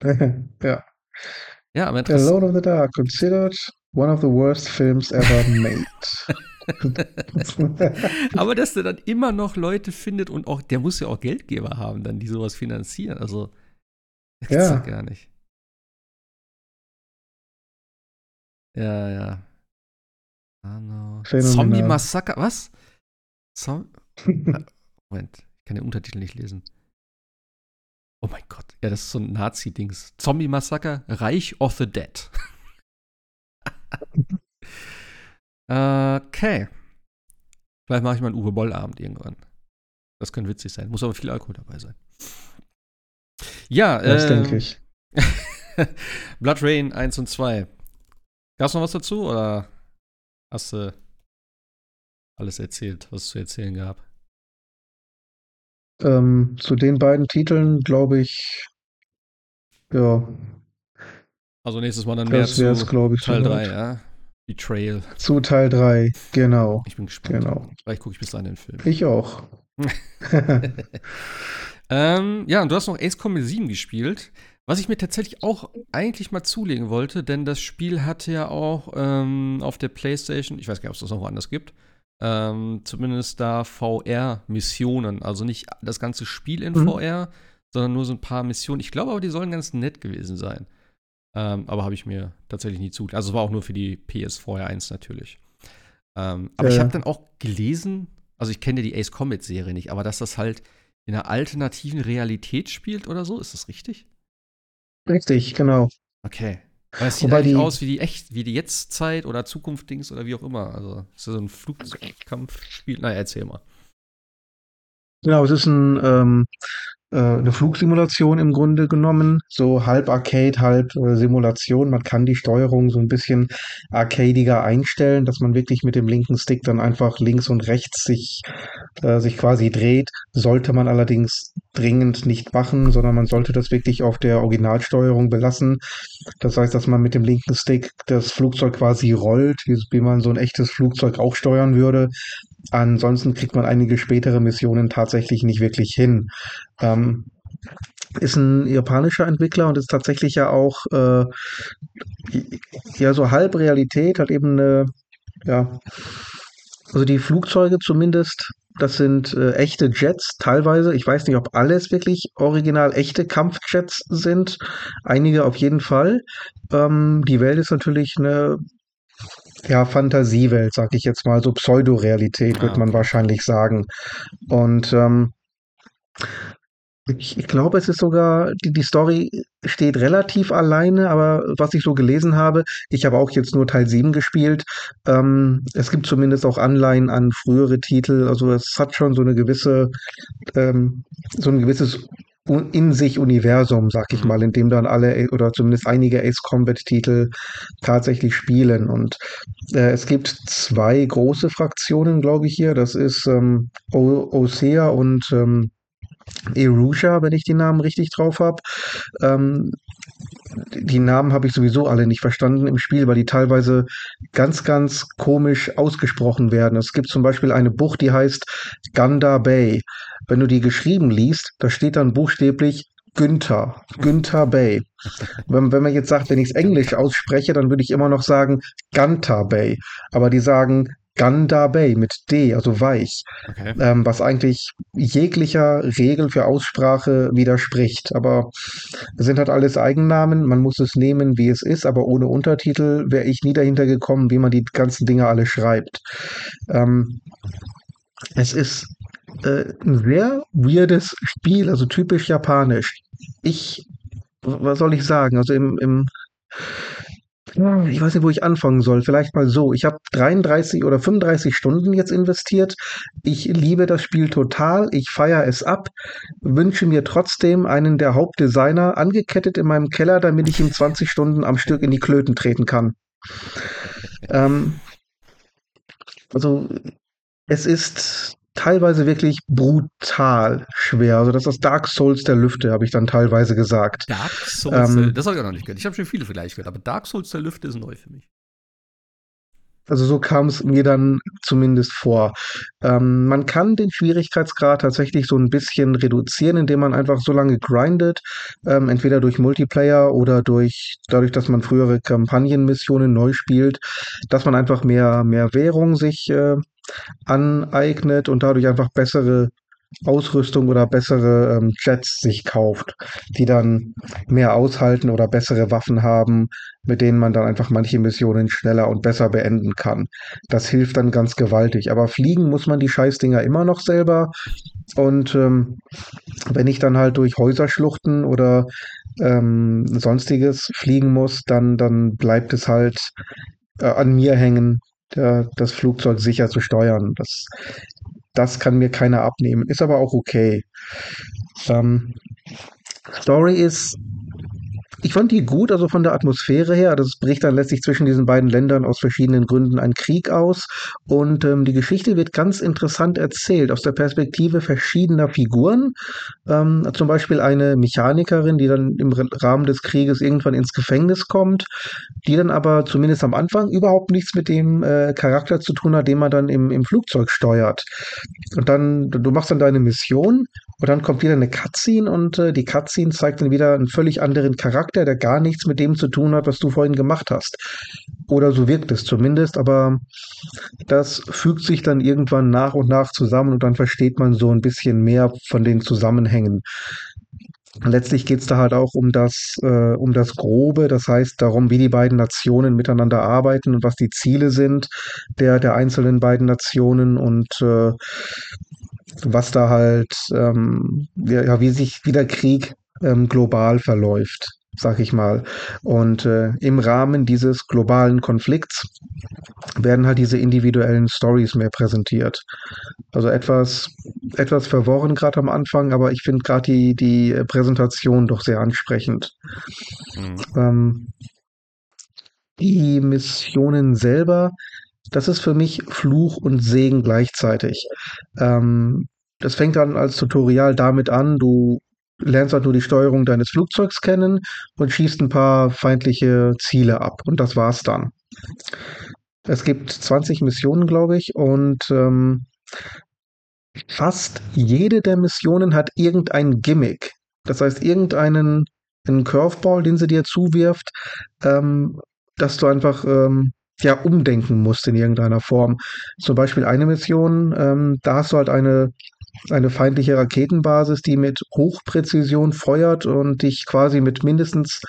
ja. Ja, aber interessant. Alone of the Dark, considered one of the worst films ever made. Aber dass der dann immer noch Leute findet und auch, der muss ja auch Geldgeber haben, dann die sowas finanzieren. Also, das Ja. ja gar nicht. Ja, ja. Zombie Massaker, was? Zom Moment, ich kann den Untertitel nicht lesen. Oh mein Gott, ja, das ist so ein Nazi-Dings. Zombie Massaker, Reich of the Dead. okay. Vielleicht mache ich mal einen Uwe Boll-Abend irgendwann. Das könnte witzig sein. Muss aber viel Alkohol dabei sein. Ja, das äh, denke ich. Blood Rain 1 und 2. Gab's noch was dazu oder hast du alles erzählt, was es zu erzählen gab? Ähm, zu den beiden Titeln glaube ich, ja, Also nächstes Mal dann mehr es, zu Teil 3, soweit. ja? Betrayal. Zu Teil 3, genau. Ich bin gespannt. Genau. Vielleicht gucke ich bis dahin den Film. Ich auch. ähm, ja, und du hast noch Ace Combat 7 gespielt, was ich mir tatsächlich auch eigentlich mal zulegen wollte, denn das Spiel hatte ja auch ähm, auf der PlayStation, ich weiß gar nicht, ob es das noch woanders gibt, ähm, zumindest da VR-Missionen. Also nicht das ganze Spiel in Mhm. VR, sondern nur so ein paar Missionen. Ich glaube aber, die sollen ganz nett gewesen sein. Ähm, aber habe ich mir tatsächlich nie zu. Also es war auch nur für die PS VR 1 natürlich. Ähm, aber Ja, ich ja. habe dann auch gelesen, also ich kenne die Ace Combat Serie nicht, aber dass das halt in einer alternativen Realität spielt oder so, ist das richtig? Richtig, genau. Okay. Weil es sieht Wobei eigentlich die- aus wie die echt, wie die Jetztzeit oder Zukunft-Dings oder wie auch immer. Also ist das so ein Flugkampfspiel. Naja, erzähl mal. Genau, es ist ein, ähm, äh, eine Flugsimulation im Grunde genommen, so halb Arcade, halb äh, Simulation. Man kann die Steuerung so ein bisschen arcadiger einstellen, dass man wirklich mit dem linken Stick dann einfach links und rechts sich äh, sich quasi dreht, sollte man allerdings dringend nicht machen, sondern man sollte das wirklich auf der Originalsteuerung belassen. Das heißt, dass man mit dem linken Stick das Flugzeug quasi rollt, wie, wie man so ein echtes Flugzeug auch steuern würde. Ansonsten kriegt man einige spätere Missionen tatsächlich nicht wirklich hin. Ähm, ist ein japanischer Entwickler und ist tatsächlich ja auch äh, ja so halb Realität, hat eben eine, ja, also die Flugzeuge zumindest, das sind äh, echte Jets teilweise. Ich weiß nicht, ob alles wirklich original echte Kampfjets sind. Einige auf jeden Fall. Ähm, die Welt ist natürlich eine ja, Fantasiewelt, sag ich jetzt mal, so Pseudorealität, wird man wahrscheinlich sagen. Und ähm, ich, ich glaube, es ist sogar, die, die Story steht relativ alleine, aber was ich so gelesen habe, ich habe auch jetzt nur Teil 7 gespielt, ähm, es gibt zumindest auch Anleihen an frühere Titel, also es hat schon so eine gewisse, ähm, so ein gewisses in sich Universum, sag ich mhm. mal, in dem dann alle oder zumindest einige Ace Combat Titel tatsächlich spielen. Und äh, es gibt zwei große Fraktionen, glaube ich hier. Das ist ähm, Osea und ähm, Erusha, wenn ich die Namen richtig drauf habe. Ähm, die Namen habe ich sowieso alle nicht verstanden im Spiel, weil die teilweise ganz, ganz komisch ausgesprochen werden. Es gibt zum Beispiel eine Bucht, die heißt Ganda Bay. Wenn du die geschrieben liest, da steht dann buchstäblich Günther, Günther Bay. Wenn, wenn man jetzt sagt, wenn ich es Englisch ausspreche, dann würde ich immer noch sagen Ganta Bay. Aber die sagen Ganda Bay mit D, also weich, okay. ähm, was eigentlich jeglicher Regel für Aussprache widerspricht. Aber es sind halt alles Eigennamen, man muss es nehmen, wie es ist, aber ohne Untertitel wäre ich nie dahinter gekommen, wie man die ganzen Dinge alle schreibt. Ähm, es ist äh, ein sehr weirdes Spiel, also typisch japanisch. Ich, was soll ich sagen? Also im, im ich weiß nicht, wo ich anfangen soll. Vielleicht mal so. Ich habe 33 oder 35 Stunden jetzt investiert. Ich liebe das Spiel total. Ich feiere es ab. Wünsche mir trotzdem einen der Hauptdesigner angekettet in meinem Keller, damit ich ihm 20 Stunden am Stück in die Klöten treten kann. Ähm, also, es ist teilweise wirklich brutal schwer. Also das ist das Dark Souls der Lüfte, habe ich dann teilweise gesagt. Dark Souls, ähm, das habe ich auch noch nicht gehört. Ich habe schon viele vielleicht gehört, aber Dark Souls der Lüfte ist neu für mich. Also so kam es mir dann zumindest vor. Ähm, man kann den Schwierigkeitsgrad tatsächlich so ein bisschen reduzieren, indem man einfach so lange grindet, ähm, entweder durch Multiplayer oder durch dadurch, dass man frühere Kampagnenmissionen neu spielt, dass man einfach mehr mehr Währung sich äh, aneignet und dadurch einfach bessere Ausrüstung oder bessere ähm, Jets sich kauft, die dann mehr aushalten oder bessere Waffen haben, mit denen man dann einfach manche Missionen schneller und besser beenden kann. Das hilft dann ganz gewaltig. Aber fliegen muss man die Scheißdinger immer noch selber. Und ähm, wenn ich dann halt durch Häuserschluchten oder ähm, sonstiges fliegen muss, dann, dann bleibt es halt äh, an mir hängen, der, das Flugzeug sicher zu steuern. Das, das kann mir keiner abnehmen. Ist aber auch okay. Ähm, Story ist ich fand die gut, also von der Atmosphäre her. Das bricht dann letztlich zwischen diesen beiden Ländern aus verschiedenen Gründen ein Krieg aus. Und ähm, die Geschichte wird ganz interessant erzählt, aus der Perspektive verschiedener Figuren. Ähm, zum Beispiel eine Mechanikerin, die dann im Rahmen des Krieges irgendwann ins Gefängnis kommt, die dann aber zumindest am Anfang überhaupt nichts mit dem äh, Charakter zu tun hat, den man dann im, im Flugzeug steuert. Und dann, du machst dann deine Mission und dann kommt wieder eine Cutscene und äh, die Cutscene zeigt dann wieder einen völlig anderen Charakter, der gar nichts mit dem zu tun hat, was du vorhin gemacht hast. Oder so wirkt es zumindest, aber das fügt sich dann irgendwann nach und nach zusammen und dann versteht man so ein bisschen mehr von den Zusammenhängen. Letztlich geht es da halt auch um das, äh, um das Grobe, das heißt darum, wie die beiden Nationen miteinander arbeiten und was die Ziele sind der, der einzelnen beiden Nationen und äh, was da halt, ähm, ja, wie sich wie der Krieg ähm, global verläuft, sag ich mal. Und äh, im Rahmen dieses globalen Konflikts werden halt diese individuellen Stories mehr präsentiert. Also etwas, etwas verworren gerade am Anfang, aber ich finde gerade die, die Präsentation doch sehr ansprechend. Mhm. Ähm, die Missionen selber das ist für mich Fluch und Segen gleichzeitig. Ähm, das fängt dann als Tutorial damit an, du lernst halt nur die Steuerung deines Flugzeugs kennen und schießt ein paar feindliche Ziele ab. Und das war's dann. Es gibt 20 Missionen, glaube ich, und ähm, fast jede der Missionen hat irgendein Gimmick. Das heißt, irgendeinen einen Curveball, den sie dir zuwirft, ähm, dass du einfach ähm, ja umdenken musst in irgendeiner Form. Zum Beispiel eine Mission, ähm, da hast du halt eine eine feindliche Raketenbasis, die mit Hochpräzision feuert und dich quasi mit mindestens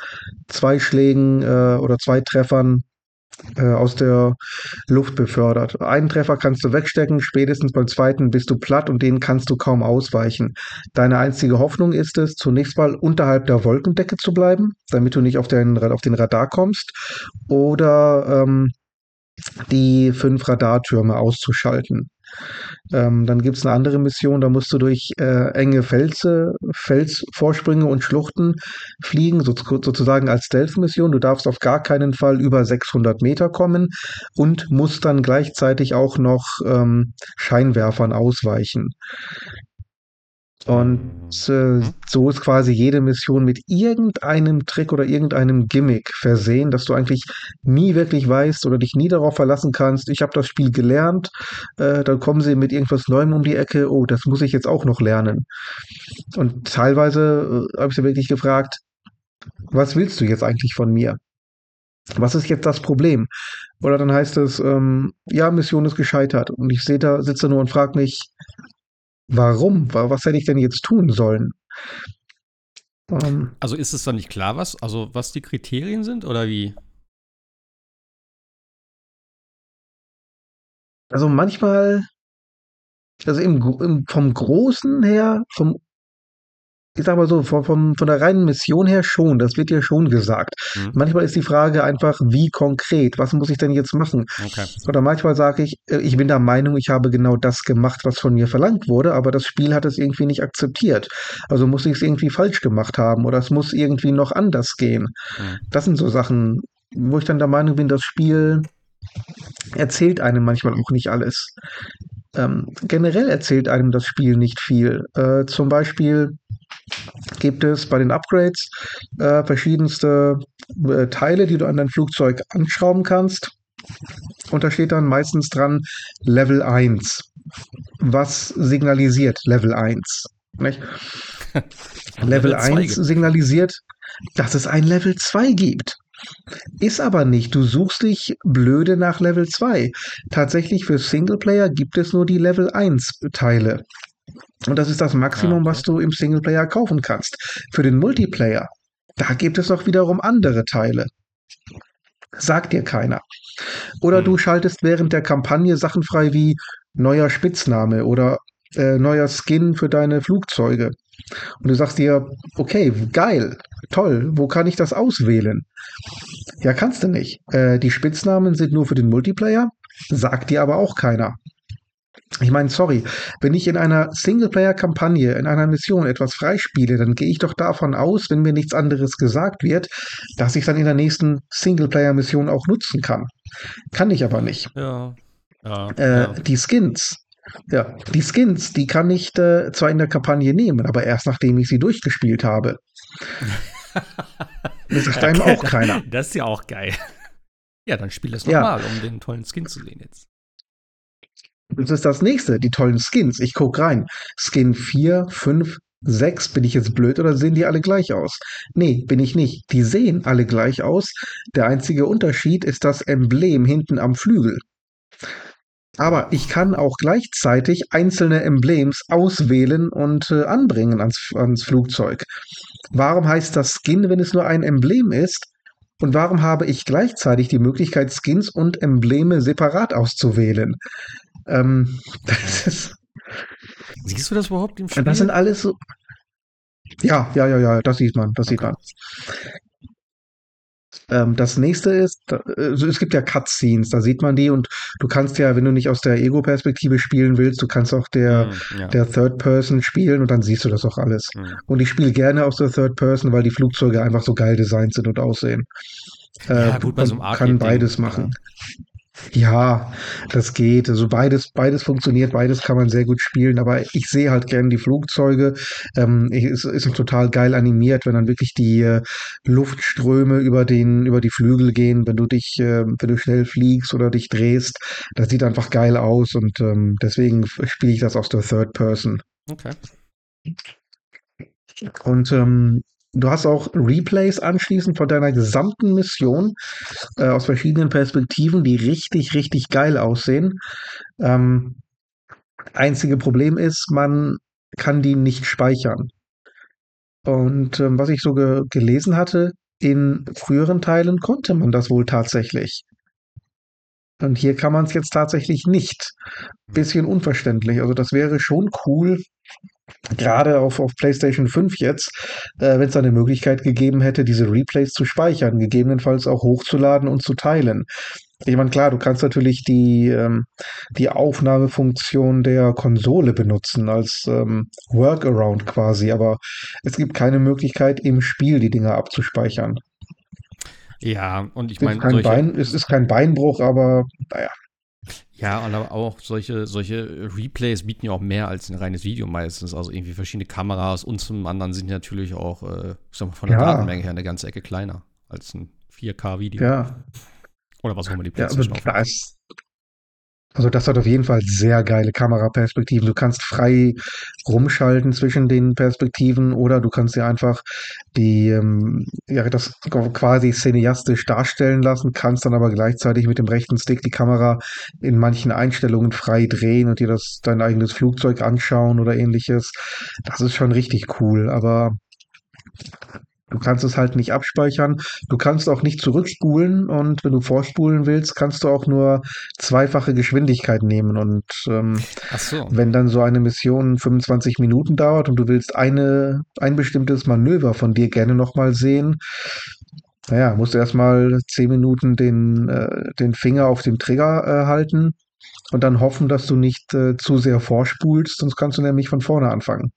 zwei Schlägen äh, oder zwei Treffern äh, aus der Luft befördert. Einen Treffer kannst du wegstecken, spätestens beim zweiten bist du platt und den kannst du kaum ausweichen. Deine einzige Hoffnung ist es, zunächst mal unterhalb der Wolkendecke zu bleiben, damit du nicht auf den, auf den Radar kommst, oder ähm, die fünf Radartürme auszuschalten. Ähm, dann gibt es eine andere Mission, da musst du durch äh, enge Felsen, Felsvorsprünge und Schluchten fliegen, so, sozusagen als Stealth-Mission. Du darfst auf gar keinen Fall über 600 Meter kommen und musst dann gleichzeitig auch noch ähm, Scheinwerfern ausweichen. Und äh, so ist quasi jede Mission mit irgendeinem Trick oder irgendeinem Gimmick versehen, dass du eigentlich nie wirklich weißt oder dich nie darauf verlassen kannst, ich habe das Spiel gelernt, äh, dann kommen sie mit irgendwas Neuem um die Ecke, oh, das muss ich jetzt auch noch lernen. Und teilweise äh, habe ich sie wirklich gefragt, was willst du jetzt eigentlich von mir? Was ist jetzt das Problem? Oder dann heißt es, ähm, ja, Mission ist gescheitert. Und ich sehe da, sitze nur und frage mich, Warum? Was hätte ich denn jetzt tun sollen? Ähm, also ist es dann nicht klar, was, also was die Kriterien sind oder wie? Also manchmal, also im, im, vom Großen her, vom ich sag mal so, von, von, von der reinen Mission her schon, das wird ja schon gesagt. Mhm. Manchmal ist die Frage einfach, wie konkret, was muss ich denn jetzt machen? Okay. Oder manchmal sage ich, äh, ich bin der Meinung, ich habe genau das gemacht, was von mir verlangt wurde, aber das Spiel hat es irgendwie nicht akzeptiert. Also muss ich es irgendwie falsch gemacht haben oder es muss irgendwie noch anders gehen. Mhm. Das sind so Sachen, wo ich dann der Meinung bin, das Spiel erzählt einem manchmal auch nicht alles. Ähm, generell erzählt einem das Spiel nicht viel. Äh, zum Beispiel gibt es bei den Upgrades äh, verschiedenste äh, Teile, die du an dein Flugzeug anschrauben kannst. Und da steht dann meistens dran Level 1. Was signalisiert Level 1? Nicht? Level 1 signalisiert, dass es ein Level 2 gibt. Ist aber nicht. Du suchst dich blöde nach Level 2. Tatsächlich für Singleplayer gibt es nur die Level 1 Teile. Und das ist das Maximum, okay. was du im Singleplayer kaufen kannst. Für den Multiplayer, da gibt es noch wiederum andere Teile. Sagt dir keiner. Oder hm. du schaltest während der Kampagne Sachen frei wie neuer Spitzname oder äh, neuer Skin für deine Flugzeuge. Und du sagst dir, okay, geil, toll, wo kann ich das auswählen? Ja, kannst du nicht. Äh, die Spitznamen sind nur für den Multiplayer, sagt dir aber auch keiner. Ich meine, sorry, wenn ich in einer Singleplayer-Kampagne, in einer Mission etwas freispiele, dann gehe ich doch davon aus, wenn mir nichts anderes gesagt wird, dass ich dann in der nächsten Singleplayer-Mission auch nutzen kann. Kann ich aber nicht. Ja. ja, äh, ja. Die Skins, ja, die Skins, die kann ich äh, zwar in der Kampagne nehmen, aber erst nachdem ich sie durchgespielt habe. das sagt einem auch keiner. Das ist ja auch geil. Ja, dann spiel das nochmal, ja. um den tollen Skin zu sehen jetzt. Das ist das nächste, die tollen Skins. Ich guck rein. Skin 4, 5, 6. Bin ich jetzt blöd oder sehen die alle gleich aus? Nee, bin ich nicht. Die sehen alle gleich aus. Der einzige Unterschied ist das Emblem hinten am Flügel. Aber ich kann auch gleichzeitig einzelne Emblems auswählen und äh, anbringen ans, ans Flugzeug. Warum heißt das Skin, wenn es nur ein Emblem ist? Und warum habe ich gleichzeitig die Möglichkeit, Skins und Embleme separat auszuwählen? Ähm, das ist, Siehst du das überhaupt im Spiel? Das sind alles so. Ja, ja, ja, ja, das sieht man, das okay. sieht man. Ähm, das nächste ist, also es gibt ja Cutscenes, da sieht man die und du kannst ja, wenn du nicht aus der Ego-Perspektive spielen willst, du kannst auch der, mm, ja. der Third Person spielen und dann siehst du das auch alles. Mm. Und ich spiele gerne aus der Third Person, weil die Flugzeuge einfach so geil designt sind und aussehen. Äh, ja, gut, bei so einem kann beides machen. Ja, das geht. Also beides, beides funktioniert, beides kann man sehr gut spielen, aber ich sehe halt gerne die Flugzeuge. Ähm, es ist total geil animiert, wenn dann wirklich die äh, Luftströme über den, über die Flügel gehen, wenn du dich, äh, wenn du schnell fliegst oder dich drehst. Das sieht einfach geil aus und ähm, deswegen spiele ich das aus der Third Person. Okay. Und ähm, du hast auch Replays anschließend von deiner gesamten Mission äh, aus verschiedenen Perspektiven, die richtig, richtig geil aussehen. Ähm, einzige Problem ist, man kann die nicht speichern. Und ähm, was ich so ge gelesen hatte, in früheren Teilen konnte man das wohl tatsächlich. Und hier kann man es jetzt tatsächlich nicht. Bisschen unverständlich. Also das wäre schon cool, gerade auf, auf PlayStation 5 jetzt, äh, wenn es eine Möglichkeit gegeben hätte, diese Replays zu speichern, gegebenenfalls auch hochzuladen und zu teilen. Ich meine, klar, du kannst natürlich die, ähm, die Aufnahmefunktion der Konsole benutzen als ähm, Workaround quasi, aber es gibt keine Möglichkeit, im Spiel die Dinger abzuspeichern. Ja, und ich meine, kein solche, Bein, es ist kein Beinbruch, aber naja, ja, und aber auch solche, solche Replays bieten ja auch mehr als ein reines Video meistens. Also irgendwie verschiedene Kameras und zum anderen sind natürlich auch, äh, ich sag mal, von der Ja. Datenmenge her eine ganze Ecke kleiner als ein 4K-Video. ja, Oder was auch immer die ja, aber PlayStation da ist, also das hat auf jeden Fall sehr geile Kameraperspektiven. Du kannst frei rumschalten zwischen den Perspektiven oder du kannst dir einfach die, ähm, ja, das quasi cineastisch darstellen lassen, kannst dann aber gleichzeitig mit dem rechten Stick die Kamera in manchen Einstellungen frei drehen und dir das dein eigenes Flugzeug anschauen oder ähnliches. Das ist schon richtig cool, aber Du kannst es halt nicht abspeichern. Du kannst auch nicht zurückspulen und wenn du vorspulen willst, kannst du auch nur zweifache Geschwindigkeit nehmen. Und ähm, so. wenn dann so eine Mission 25 Minuten dauert und du willst eine, ein bestimmtes Manöver von dir gerne nochmal sehen, naja, musst du erstmal 10 Minuten den, äh, den Finger auf dem Trigger äh, halten und dann hoffen, dass du nicht äh, zu sehr vorspulst, sonst kannst du nämlich von vorne anfangen.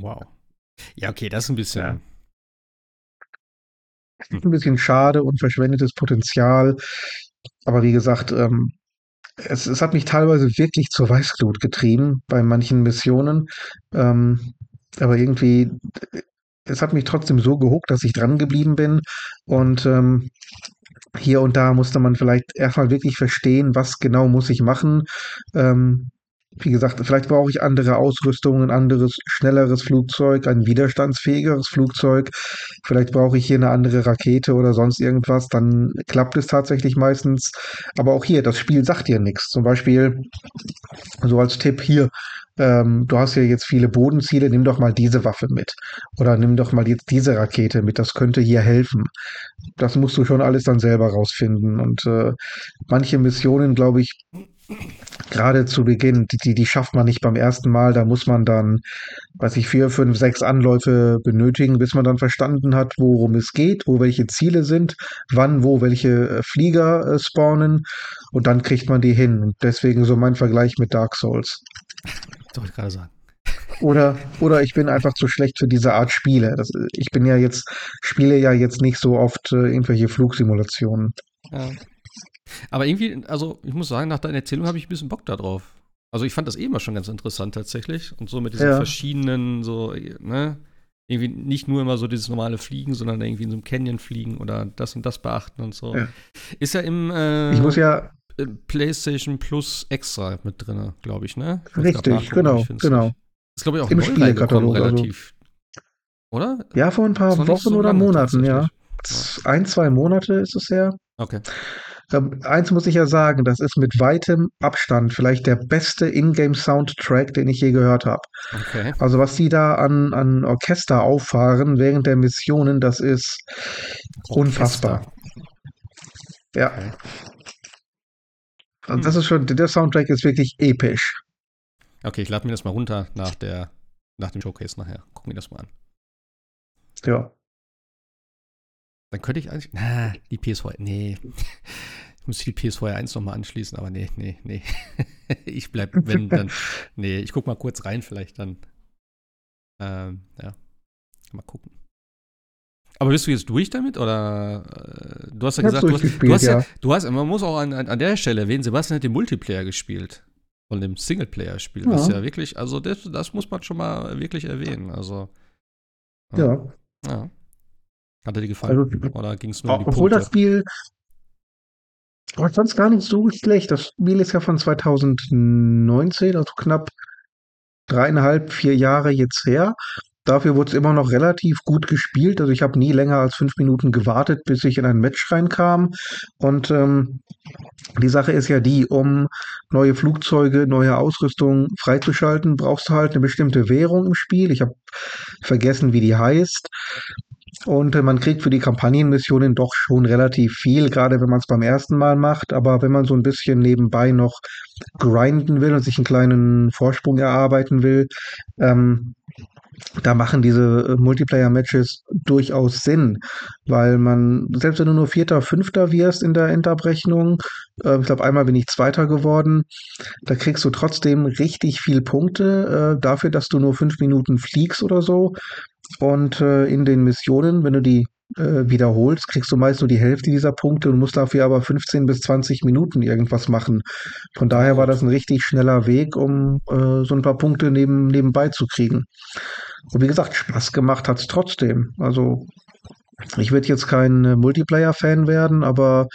Wow. Ja, okay, das ist ein bisschen. Ja. Ein bisschen schade und verschwendetes Potenzial. Aber wie gesagt, ähm, es, es hat mich teilweise wirklich zur Weißglut getrieben bei manchen Missionen. Ähm, aber irgendwie, es hat mich trotzdem so gehuckt, dass ich dran geblieben bin. Und ähm, hier und da musste man vielleicht erstmal wirklich verstehen, was genau muss ich machen. Ähm, wie gesagt, vielleicht brauche ich andere Ausrüstung, ein anderes, schnelleres Flugzeug, ein widerstandsfähigeres Flugzeug. Vielleicht brauche ich hier eine andere Rakete oder sonst irgendwas. Dann klappt es tatsächlich meistens. Aber auch hier, das Spiel sagt dir nichts. Zum Beispiel, so als Tipp hier, ähm, du hast ja jetzt viele Bodenziele, nimm doch mal diese Waffe mit. Oder nimm doch mal jetzt diese Rakete mit. Das könnte hier helfen. Das musst du schon alles dann selber rausfinden. Und äh, manche Missionen, glaube ich, gerade zu Beginn, die, die, schafft man nicht beim ersten Mal. Da muss man dann, weiß ich, vier, fünf, sechs Anläufe benötigen, bis man dann verstanden hat, worum es geht, wo welche Ziele sind, wann, wo welche äh, Flieger äh, spawnen. Und dann kriegt man die hin. Und deswegen so mein Vergleich mit Dark Souls. Soll ich gerade sagen. Oder, oder ich bin einfach zu schlecht für diese Art Spiele. Das, ich bin ja jetzt, spiele ja jetzt nicht so oft äh, irgendwelche Flugsimulationen. Ja. Aber irgendwie, also ich muss sagen, nach deiner Erzählung habe ich ein bisschen Bock da drauf. Also ich fand das eh immer schon ganz interessant tatsächlich. Und so mit diesen Ja. verschiedenen, so, ne? Irgendwie nicht nur immer so dieses normale Fliegen, sondern irgendwie in so einem Canyon fliegen oder das und das beachten und so. Ja. Ist ja im äh, Ich muss ja, äh, PlayStation Plus extra mit drin, glaube ich, ne? Ich richtig, genau, genau. Ist, glaube ich, auch Im Spielekatalog, also. relativ. Oder? Ja, vor ein paar Wochen so oder Monaten, ja. Ein, zwei Monate ist es her. Okay. Eins muss ich ja sagen, das ist mit weitem Abstand vielleicht der beste Ingame-Soundtrack, den ich je gehört habe. Okay. Also was die da an, an Orchester auffahren während der Missionen, das ist unfassbar. Ja. Okay. Also das ist schon, der Soundtrack ist wirklich episch. Okay, ich lade mir das mal runter nach der, nach dem Showcase nachher. Guck mir das mal an. Ja. Dann könnte ich eigentlich. Na, die PS4. Nee. Ich muss die PS4 1 nochmal anschließen, aber nee, nee, nee. ich bleib, wenn, dann. Nee, ich guck mal kurz rein, vielleicht dann. Ähm, ja. Mal gucken. Aber bist du jetzt durch damit? Oder äh, du hast ja gesagt, du hast, du hast ja. ja. du hast, man muss auch an, an, an der Stelle erwähnen, Sebastian hat den Multiplayer gespielt. Von dem Singleplayer-Spiel. Ja. Das ist ja wirklich, also das, das muss man schon mal wirklich erwähnen. Also. Ja. ja. Hat er dir gefallen? Also, Oder ging es nur um die obwohl das Punkte? Spiel oh, ich fand's gar nicht so schlecht. Das Spiel ist ja von 2019, also knapp dreieinhalb, vier Jahre jetzt her. Dafür wurde es immer noch relativ gut gespielt. Also ich habe nie länger als fünf Minuten gewartet, bis ich in ein Match reinkam. Und ähm, die Sache ist ja die, um neue Flugzeuge, neue Ausrüstung freizuschalten, brauchst du halt eine bestimmte Währung im Spiel. Ich habe vergessen, wie die heißt. Und äh, man kriegt für die Kampagnenmissionen doch schon relativ viel, gerade wenn man es beim ersten Mal macht. Aber wenn man so ein bisschen nebenbei noch grinden will und sich einen kleinen Vorsprung erarbeiten will, ähm, da machen diese äh, Multiplayer-Matches durchaus Sinn, weil man, selbst wenn du nur Vierter, Fünfter wirst in der Endabrechnung, äh, ich glaube, einmal bin ich Zweiter geworden, da kriegst du trotzdem richtig viel Punkte äh, dafür, dass du nur fünf Minuten fliegst oder so. Und äh, in den Missionen, wenn du die äh, wiederholst, kriegst du meist nur die Hälfte dieser Punkte und musst dafür aber 15 bis 20 Minuten irgendwas machen. Von daher war das ein richtig schneller Weg, um äh, so ein paar Punkte neben, nebenbei zu kriegen. Und wie gesagt, Spaß gemacht hat's trotzdem. Also ich würde jetzt kein äh, Multiplayer-Fan werden, aber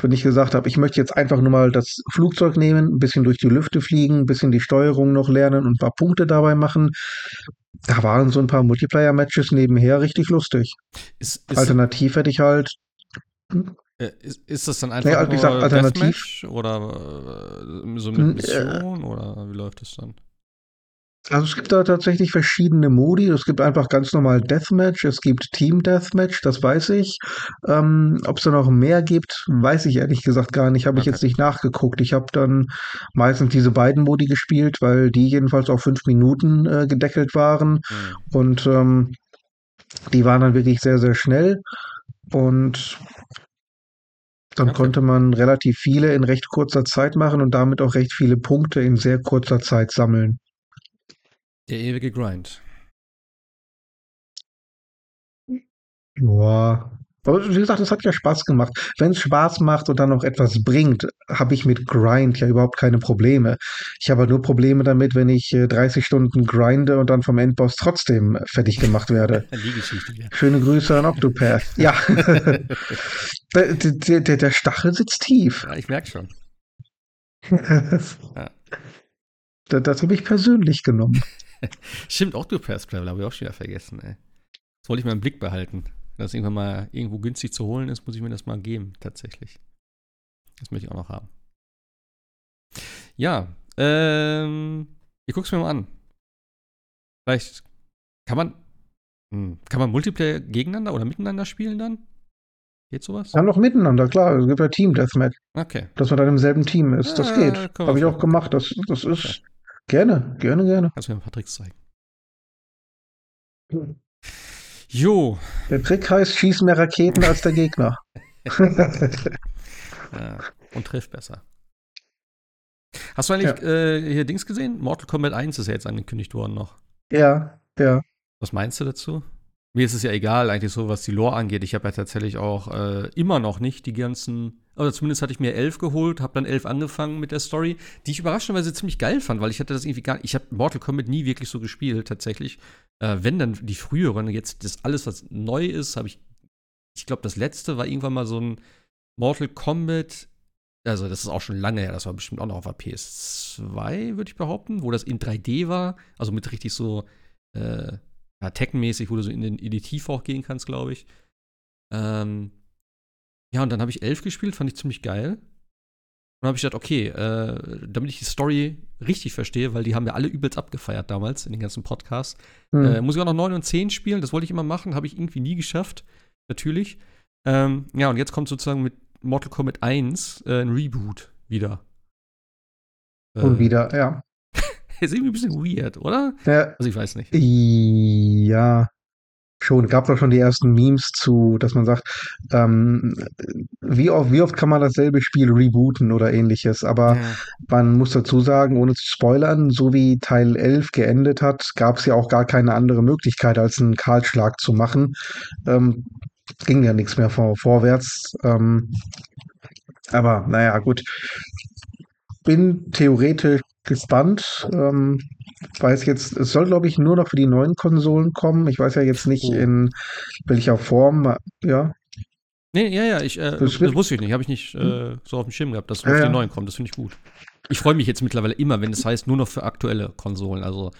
wenn ich gesagt habe, ich möchte jetzt einfach nur mal das Flugzeug nehmen, ein bisschen durch die Lüfte fliegen, ein bisschen die Steuerung noch lernen und ein paar Punkte dabei machen, da waren so ein paar Multiplayer-Matches nebenher richtig lustig. Ist, ist, Alternativ hätte ich halt, äh, ist, ist das dann einfach Ja, wie gesagt, nur alternativ- Deathmatch oder äh, so mit äh, Mission oder wie läuft das dann? Also es gibt da tatsächlich verschiedene Modi. Es gibt einfach ganz normal Deathmatch, es gibt Team Deathmatch, das weiß ich. Ähm, Ob es da noch mehr gibt, weiß ich ehrlich gesagt gar nicht. Habe ich Okay. jetzt nicht nachgeguckt. Ich habe dann meistens diese beiden Modi gespielt, weil die jedenfalls auf fünf Minuten äh, gedeckelt waren. Hm. Und ähm, die waren dann wirklich sehr, sehr schnell. Und dann Okay. konnte man relativ viele in recht kurzer Zeit machen und damit auch recht viele Punkte in sehr kurzer Zeit sammeln. Der ewige Grind. Ja. Aber wie gesagt, es hat ja Spaß gemacht. Wenn es Spaß macht und dann noch etwas bringt, habe ich mit Grind ja überhaupt keine Probleme. Ich habe nur Probleme damit, wenn ich äh, 30 Stunden grinde und dann vom Endboss trotzdem fertig gemacht werde. Die Geschichte wieder. Schöne Grüße an Octopath. Ja. der, der, der, der Stachel sitzt tief. Ja, ich merke schon. Das, das habe ich persönlich genommen. Stimmt, Octopath Traveler habe ich auch schon wieder vergessen, ey. Das wollte ich mal im Blick behalten. Wenn das irgendwann mal irgendwo günstig zu holen ist, muss ich mir das mal geben, tatsächlich. Das möchte ich auch noch haben. Ja, ähm, ich guck's mir mal an. Vielleicht kann man, hm, kann man Multiplayer gegeneinander oder miteinander spielen dann? Geht sowas? Dann noch miteinander, klar. Es gibt ja Team Deathmatch, Okay. dass man dann im selben Team ist. Das Ja, geht. Habe ich auch gemacht. Das, das ist gerne, gerne, gerne. Kannst mir ein paar Tricks zeigen. Jo, Der Trick heißt, schieß mehr Raketen als der Gegner. Ja, und trifft besser. Hast du eigentlich äh, hier Dings gesehen? Mortal Kombat 1 ist ja jetzt angekündigt worden noch. ja, ja. Was meinst du dazu? Mir ist es ja egal, eigentlich so, was die Lore angeht. Ich habe ja tatsächlich auch äh, immer noch nicht die ganzen, oder zumindest hatte ich mir elf geholt, habe dann elf angefangen mit der Story, die ich überraschenderweise ziemlich geil fand, weil ich hatte das irgendwie gar ich habe Mortal Kombat nie wirklich so gespielt, tatsächlich. Äh, wenn dann die früheren, jetzt das alles, was neu ist, habe ich, ich glaube, das letzte war irgendwann mal so ein Mortal Kombat, also das ist auch schon lange her, das war bestimmt auch noch auf der PS2, würde ich behaupten, wo das in 3D war, also mit richtig so, äh, ja, Tekken-mäßig, wo du so in, den, Tiefe auch gehen kannst, glaube ich. Ähm, ja, und dann habe ich elf gespielt, fand ich ziemlich geil. Und dann habe ich gedacht, okay, äh, damit ich die Story richtig verstehe, weil die haben ja alle übelst abgefeiert damals in den ganzen Podcasts, Hm. äh, muss ich auch noch 9 und 10 spielen, das wollte ich immer machen, habe ich irgendwie nie geschafft, natürlich. Ähm, ja, und jetzt kommt sozusagen mit Mortal Kombat 1 äh, ein Reboot wieder. Und Äh, wieder, ja. Ist irgendwie ein bisschen weird, oder? ja. Also ich weiß nicht. Ja. Schon, gab auch schon die ersten Memes zu, dass man sagt, ähm, wie oft, wie oft kann man dasselbe Spiel rebooten oder ähnliches. Aber Ja. man muss dazu sagen, ohne zu spoilern, so wie Teil 11 geendet hat, gab es ja auch gar keine andere Möglichkeit, als einen Kahlschlag zu machen. Ähm, ging ja nichts mehr vor, vorwärts. Ähm, aber naja, gut. Bin theoretisch gespannt. Ähm, weiß jetzt, es soll, glaube ich, nur noch für die neuen Konsolen kommen. Ich weiß ja jetzt nicht, Oh. in welcher Form. Ja, Nee, ja, ja, ich, äh, Das das, wusste ich nicht. Habe ich nicht äh, so auf dem Schirm gehabt, dass Ja, nur auf die ja. neuen kommt. Das finde ich gut. Ich freue mich jetzt mittlerweile immer, wenn es heißt, nur noch für aktuelle Konsolen. Also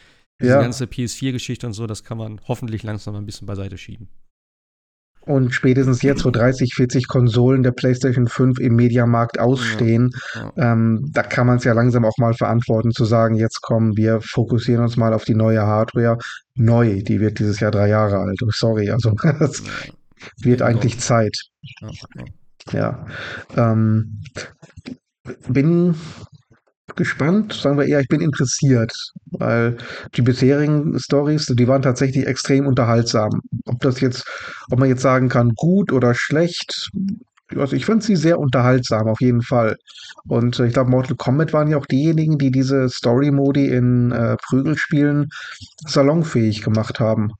diese Ja. ganze PS4-Geschichte und so, das kann man hoffentlich langsam ein bisschen beiseite schieben. Und spätestens jetzt, wo 30, 40 Konsolen der PlayStation 5 im Mediamarkt ausstehen, Ja. ähm, da kann man es ja langsam auch mal verantworten, zu sagen, jetzt kommen, wir fokussieren uns mal auf die neue Hardware. Neu, die wird dieses Jahr drei Jahre alt. Oh, Sorry, also es wird Ja, eigentlich. Zeit. Ja, ja. Ja. Ähm, bin gespannt, sagen wir eher, ich bin interessiert, weil die bisherigen Stories, die waren tatsächlich extrem unterhaltsam. Ob das jetzt, ob man jetzt sagen kann, gut oder schlecht, also ich fand sie sehr unterhaltsam, auf jeden Fall. Und äh, ich glaube, Mortal Kombat waren ja auch diejenigen, die diese Story-Modi in äh, Prügelspielen salonfähig gemacht haben.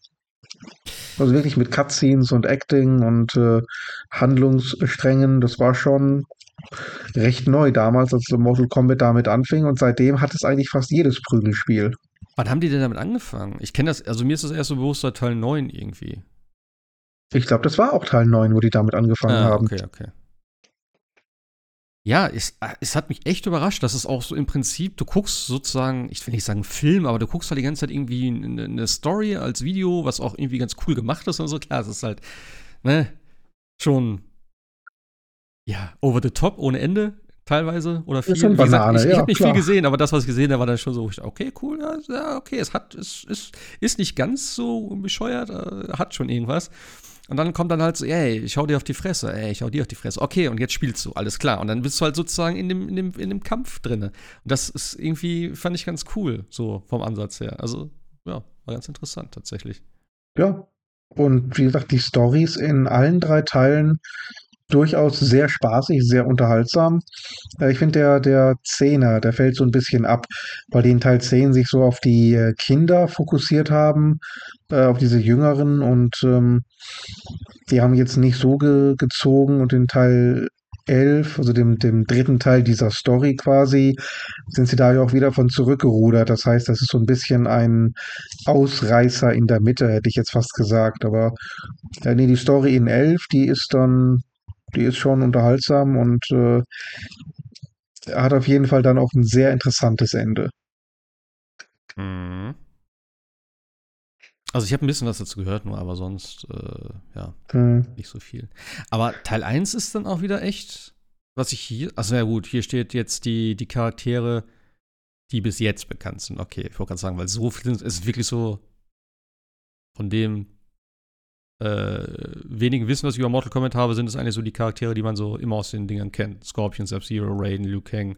Also wirklich mit Cutscenes und Acting und äh, Handlungssträngen, das war schon recht neu damals, als Mortal Kombat damit anfing und seitdem hat es eigentlich fast jedes Prügelspiel. Wann haben die denn damit angefangen? Ich kenne das, also mir ist das erst so bewusst seit Teil 9 irgendwie. Ich glaube, das war auch Teil 9, wo die damit angefangen Ah, haben. okay, okay. Ja, es, ah, es hat mich echt überrascht, dass es auch so im Prinzip, du guckst sozusagen, ich will nicht sagen Film, aber du guckst halt die ganze Zeit irgendwie eine, eine Story als Video, was auch irgendwie ganz cool gemacht ist und so. Klar, es ist halt, ne, schon, ja, over the top, ohne Ende, teilweise, oder viel. Schon Wie gesagt, Banane, ich ich ja, habe nicht klar. viel gesehen, aber das, was ich gesehen habe, war dann schon so, okay, cool, ja, ja, okay, es hat, es ist, ist nicht ganz so bescheuert, äh, hat schon irgendwas. Und dann kommt dann halt so, ey, ich hau dir auf die Fresse, ey, ich hau dir auf die Fresse. Okay, und jetzt spielst du, alles klar. Und dann bist du halt sozusagen in dem, in dem, in dem Kampf drinne. Und das ist irgendwie, fand ich ganz cool, so vom Ansatz her. Also, ja, war ganz interessant tatsächlich. Ja. Und wie gesagt, die Stories in allen drei Teilen durchaus sehr spaßig, sehr unterhaltsam. Äh, Ich finde, der, der Zehner, der fällt so ein bisschen ab, weil die in Teil 10 sich so auf die äh, Kinder fokussiert haben, äh, auf diese Jüngeren und ähm, die haben jetzt nicht so ge gezogen und in Teil 11, also dem, dem dritten Teil dieser Story quasi, sind sie da ja auch wieder von zurückgerudert. Das heißt, das ist so ein bisschen ein Ausreißer in der Mitte, hätte ich jetzt fast gesagt. Aber ja, nee, die Story in 11, die ist dann, die ist schon unterhaltsam und äh, hat auf jeden Fall dann auch ein sehr interessantes Ende. Mhm. Also, ich habe ein bisschen was dazu gehört, nur aber sonst, äh, ja, Hm. nicht so viel. Aber Teil 1 ist dann auch wieder echt, was ich hier, also ja gut, hier steht jetzt die, die Charaktere, die bis jetzt bekannt sind. Okay, ich wollte gerade sagen, weil so viel sind, es ist wirklich so von dem äh, wenigen Wissen, was ich über Mortal Kombat habe, sind es eigentlich so die Charaktere, die man so immer aus den Dingern kennt. Scorpion, Sub-Zero, Raiden, Liu Kang,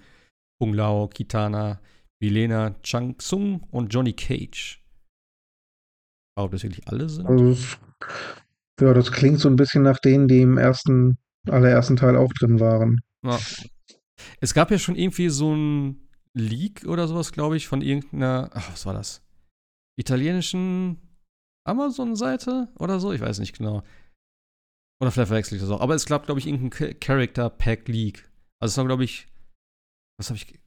Kung Lao, Kitana, Milena, Chang Tsung und Johnny Cage. Ob das wirklich alle sind? Also, ja, das klingt so ein bisschen nach denen, die im ersten, allerersten Teil auch drin waren. Ja. Es gab ja schon irgendwie so ein Leak oder sowas, glaube ich, von irgendeiner, ach, was war das? Italienischen Amazon-Seite oder so? Ich weiß nicht genau. Oder vielleicht verwechsel ich das auch. Aber es gab, glaube ich, irgendein Cha- Character-Pack-Leak. Also es war, glaube ich, was habe ich,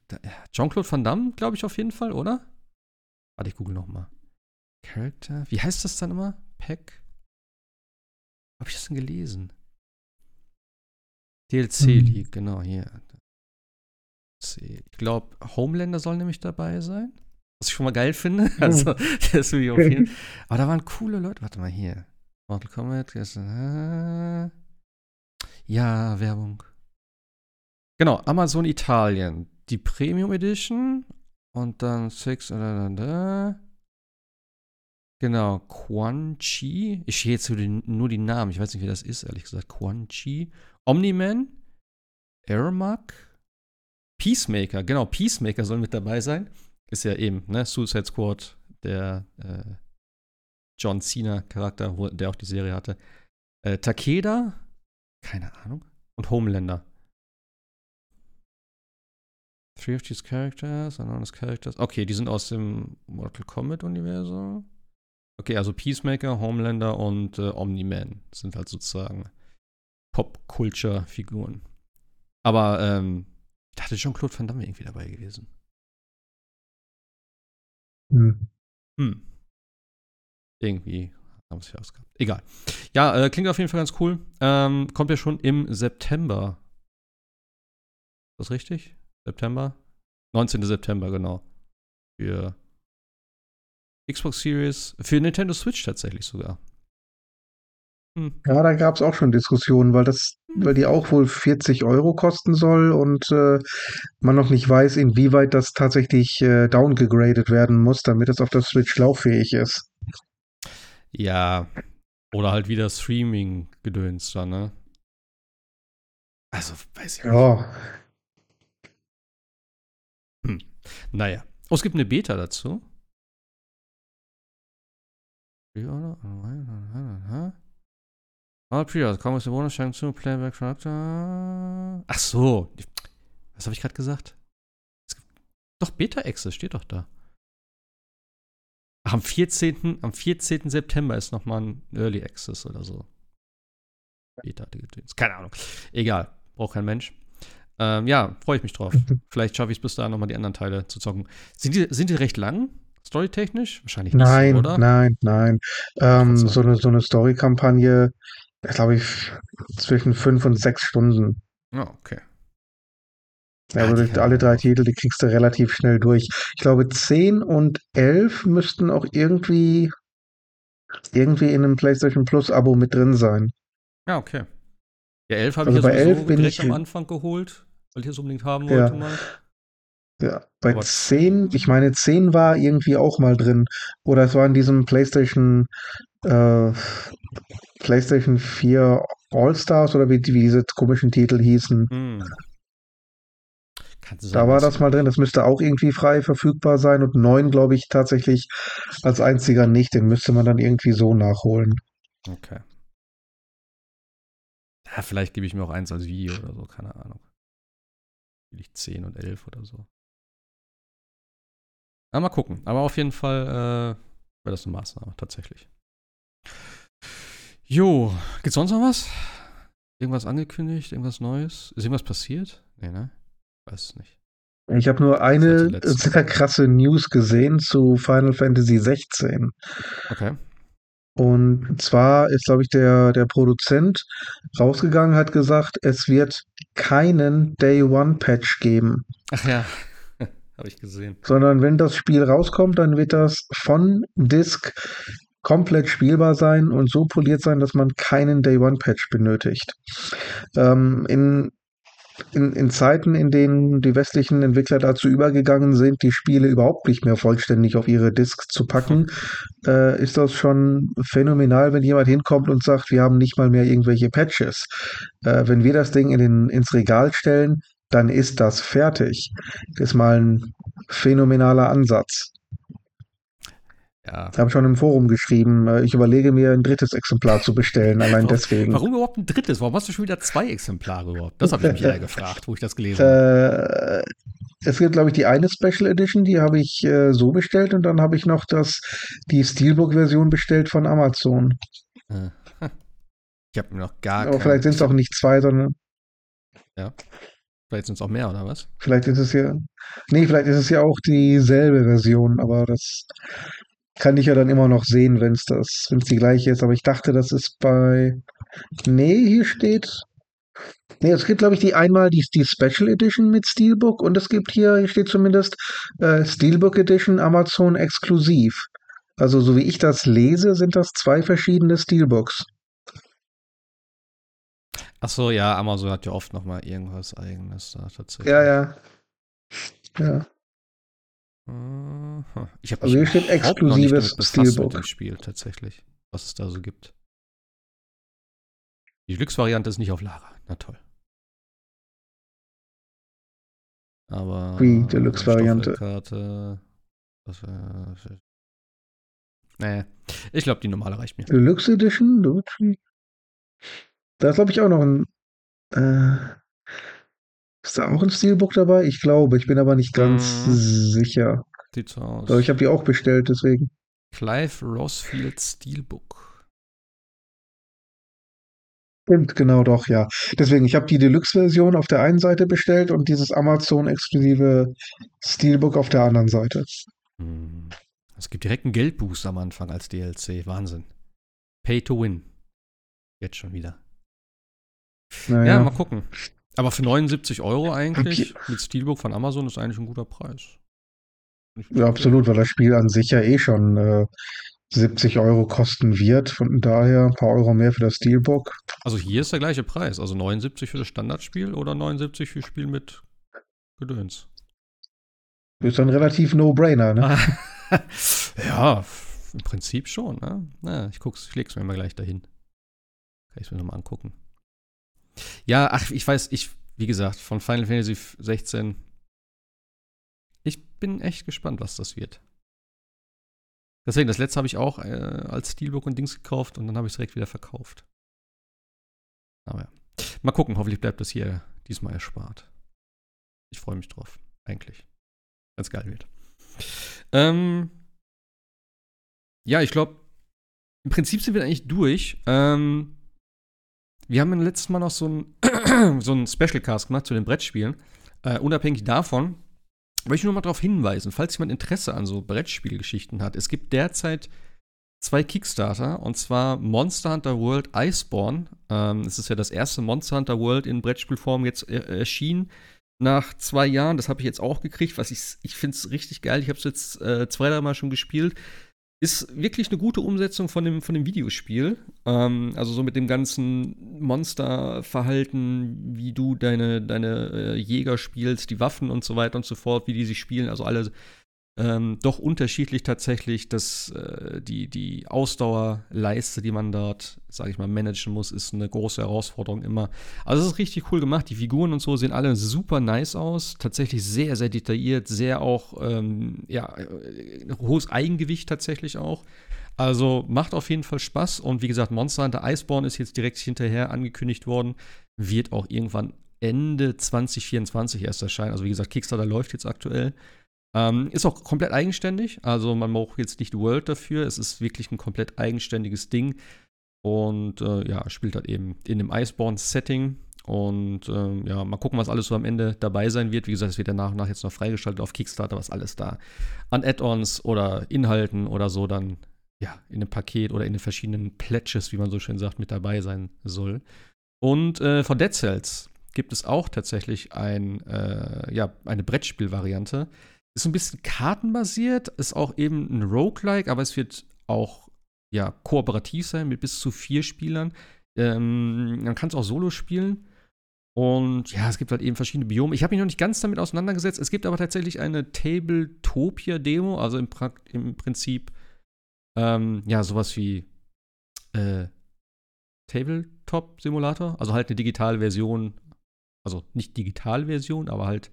Jean-Claude Van Damme, glaube ich, auf jeden Fall, oder? Warte, ich google noch mal. Character, wie heißt das dann immer? Pack? Habe ich das denn gelesen? DLC-Leak, Hm. genau, hier. DLC. Ich glaube, Homelander soll nämlich dabei sein. Was ich schon mal geil finde. Also, das will ich auf jeden Aber da waren coole Leute. Warte mal hier. Mortal Kombat. äh, Ja, Werbung. Genau, Amazon Italien. Die Premium Edition. Und dann Six. Da, da. Genau, Quan Chi. Ich sehe jetzt nur die, nur die Namen. Ich weiß nicht, wie das ist, ehrlich gesagt. Quan Chi. Omni-Man. Ermac. Peacemaker. Genau, Peacemaker soll mit dabei sein. Ist ja eben, ne? Suicide Squad, der äh, John Cena-Charakter, der auch die Serie hatte. Äh, Takeda, keine Ahnung. Und Homelander. Three of these characters, anonymous characters. Okay, die sind aus dem Mortal Kombat-Universum. Okay, also Peacemaker, Homelander und äh, Omni-Man sind halt sozusagen Pop-Culture-Figuren. Aber ähm, da hatte schon Claude Van Damme irgendwie dabei gewesen. Hm. Hm. Irgendwie haben sie ausgehabt. Egal. Ja, äh, klingt auf jeden Fall ganz cool. Ähm, kommt ja schon im September. Ist das richtig? September? 19. September, genau. Für Xbox Series, für Nintendo Switch tatsächlich sogar. Hm. Ja, da gab es auch schon Diskussionen, weil das. Weil die auch wohl 40 Euro kosten soll und äh, man noch nicht weiß, inwieweit das tatsächlich äh, downgegradet werden muss, damit es auf der Switch lauffähig ist. Ja, oder halt wieder Streaming-Gedöns da, ne? Also, weiß ich ja. nicht. Hm. Naja. Oh, es gibt eine Beta dazu. All pre kommen aus der Bonusschein zu Playback Charakter. Ach so. Was habe ich gerade gesagt? Doch, Beta Access steht doch da. Ach, am 14. Am 14. September ist nochmal ein Early Access oder so. Beta, keine Ahnung. Egal. Braucht kein Mensch. Ähm, ja, freue ich mich drauf. Vielleicht schaffe ich es bis dahin nochmal die anderen Teile zu zocken. Sind die, sind die recht lang? Storytechnisch? Wahrscheinlich nicht, nein, oder? Nein, nein, ähm, so eine, so eine Story-Kampagne, glaube ich, zwischen fünf und sechs Stunden. Ja, oh, okay. Ja, aber durch alle drei Titel, die kriegst du relativ schnell durch. Ich glaube, 10 und 11 müssten auch irgendwie, irgendwie in einem PlayStation Plus Abo mit drin sein. Ja, okay. Ja, 11 habe also ich ja bei 11 bin direkt ich, am Anfang geholt, weil ich es unbedingt haben wollte ja. mal. Ja, bei Aber 10, ich meine, 10 war irgendwie auch mal drin. Oder es war in diesem PlayStation, äh, PlayStation 4 All-Stars oder wie, wie diese komischen Titel hießen. Hm. Da war das mal drin, das müsste auch irgendwie frei verfügbar sein und 9, glaube ich, tatsächlich als einziger nicht. Den müsste man dann irgendwie so nachholen. Okay. Ja, vielleicht gebe ich mir auch eins als Video oder so, keine Ahnung. Vielleicht 10 und 11 oder so. Ja, mal gucken. Aber auf jeden Fall äh, wäre das eine Maßnahme, tatsächlich. Jo, gibt's sonst noch was? Irgendwas angekündigt? Irgendwas Neues? Ist irgendwas passiert? Nee, ne? Weiß es nicht. Ich habe nur eine sehr krasse News gesehen zu Final Fantasy 16. Okay. Und zwar ist, glaube ich, der, der Produzent rausgegangen, hat gesagt, es wird keinen Day One Patch geben. Ach ja. Habe ich gesehen. Sondern wenn das Spiel rauskommt, dann wird das von Disk komplett spielbar sein und so poliert sein, dass man keinen Day One Patch benötigt. Ähm, in in, in Zeiten, in denen die westlichen Entwickler dazu übergegangen sind, die Spiele überhaupt nicht mehr vollständig auf ihre Disks zu packen, äh, ist das schon phänomenal, wenn jemand hinkommt und sagt, wir haben nicht mal mehr irgendwelche Patches. Äh, wenn wir das Ding in den, ins Regal stellen, dann ist das fertig. Das ist mal ein phänomenaler Ansatz. Ja. Ich habe schon im Forum geschrieben, äh, ich überlege mir ein drittes Exemplar zu bestellen, allein warum, deswegen. Warum überhaupt ein drittes? Warum hast du schon wieder zwei Exemplare überhaupt? Das habe ich mich ja gefragt, wo ich das gelesen habe. Äh, es gibt, glaube ich, die eine Special Edition, die habe ich äh, so bestellt und dann habe ich noch das, die Steelbook-Version bestellt von Amazon. Ich habe mir noch gar Aber vielleicht sind es auch nicht zwei, sondern. Ja. Vielleicht sind es auch mehr, oder was? Vielleicht ist es ja. Nee, vielleicht ist es ja auch dieselbe Version, aber das kann ich ja dann immer noch sehen, wenn es das, wenn es die gleiche ist. Aber ich dachte, das ist bei. Nee, hier steht. Nee, es gibt, glaube ich, die einmal die, die Special Edition mit Steelbook und es gibt hier, hier steht zumindest äh, Steelbook Edition Amazon exklusiv. Also, so wie ich das lese, sind das zwei verschiedene Steelbooks. Ach so, ja, Amazon hat ja oft noch mal irgendwas eigenes da tatsächlich. Ja, ja. Ja. Ich habe also hier steht exklusives Steelbook. Mit dem Spiel tatsächlich, was es da so gibt. Die Deluxe-Variante ist nicht auf Lager. Na toll. Aber. Wie Deluxe-Variante? Karte. Das, äh, nee. Ich glaube, die normale reicht mir. Deluxe Edition? Da ist, glaube ich, auch noch ein. Äh, ist da auch ein Steelbook dabei? Ich glaube, ich bin aber nicht ganz Mhm. sicher. Sieht so aus. Aber ich habe die auch bestellt, deswegen. Clive Rossfield Steelbook. Stimmt, genau doch, ja. Deswegen, ich habe die Deluxe-Version auf der einen Seite bestellt und dieses Amazon-exklusive Steelbook auf der anderen Seite. Hm. Es gibt direkt einen Geldboost am Anfang als DLC. Wahnsinn. Pay to win. Jetzt schon wieder. Naja. Ja, mal gucken. Aber für 79 Euro eigentlich mit Steelbook von Amazon ist eigentlich ein guter Preis. Ja, absolut, weil das Spiel an sich ja eh schon äh, 70 Euro kosten wird. Von daher ein paar Euro mehr für das Steelbook. Also hier ist der gleiche Preis. Also 79 für das Standardspiel oder 79 für Spiel mit Gedöns. Ist dann relativ No-Brainer, ne? ja, im Prinzip schon. Ne? Na, ich guck's, ich leg's mir mal gleich dahin. Kann ich mir nochmal angucken. Ja, ach, ich weiß, ich, wie gesagt, von Final Fantasy 16. Ich bin echt gespannt, was das wird. Deswegen, das letzte habe ich auch äh, als Steelbook und Dings gekauft und dann habe ich es direkt wieder verkauft. Aber ja. Mal gucken, hoffentlich bleibt das hier diesmal erspart. Ich freue mich drauf, eigentlich. Wenn es geil wird. Ähm, ja, ich glaube, im Prinzip sind wir eigentlich durch. Ähm, wir haben letztes Mal noch so ein, so ein Special Cast gemacht zu den Brettspielen. Äh, unabhängig davon möchte ich nur mal darauf hinweisen, falls jemand Interesse an so Brettspielgeschichten hat. Es gibt derzeit zwei Kickstarter und zwar Monster Hunter World Iceborne. Ähm, es ist ja das erste Monster Hunter World in Brettspielform jetzt äh, erschienen nach zwei Jahren. Das habe ich jetzt auch gekriegt, was ich, ich finde es richtig geil. Ich habe es jetzt äh, zwei, drei Mal schon gespielt. Ist wirklich eine gute Umsetzung von dem, von dem Videospiel. Ähm, also so mit dem ganzen Monsterverhalten, wie du deine, deine äh, Jäger spielst, die Waffen und so weiter und so fort, wie die sich spielen. Also alle ähm, doch unterschiedlich tatsächlich. dass äh, die, die Ausdauerleiste, die man dort, sage ich mal, managen muss, ist eine große Herausforderung immer. Also es ist richtig cool gemacht. Die Figuren und so sehen alle super nice aus. Tatsächlich sehr, sehr detailliert, sehr auch, ähm, ja, äh, hohes Eigengewicht tatsächlich auch. Also macht auf jeden Fall Spaß. Und wie gesagt, Monster Hunter Iceborne ist jetzt direkt hinterher angekündigt worden. Wird auch irgendwann Ende 2024 erst erscheinen. Also wie gesagt, Kickstarter läuft jetzt aktuell. Ähm, ist auch komplett eigenständig, also man braucht jetzt nicht World dafür. Es ist wirklich ein komplett eigenständiges Ding. Und äh, ja, spielt halt eben in dem Iceborne-Setting. Und äh, ja, mal gucken, was alles so am Ende dabei sein wird. Wie gesagt, es wird ja nach und nach jetzt noch freigeschaltet auf Kickstarter, was alles da an Add-ons oder Inhalten oder so dann ja in einem Paket oder in den verschiedenen Pledges, wie man so schön sagt, mit dabei sein soll. Und äh, von Dead Cells gibt es auch tatsächlich ein, äh, ja, eine Brettspielvariante. Ist ein bisschen kartenbasiert, ist auch eben ein Roguelike, aber es wird auch ja, kooperativ sein mit bis zu vier Spielern. Ähm, man kann es auch solo spielen. Und ja, es gibt halt eben verschiedene Biome. Ich habe mich noch nicht ganz damit auseinandergesetzt. Es gibt aber tatsächlich eine Tabletopia-Demo, also im, pra im Prinzip ähm, ja, sowas wie äh, Tabletop-Simulator. Also halt eine digitale Version. Also nicht digitale Version, aber halt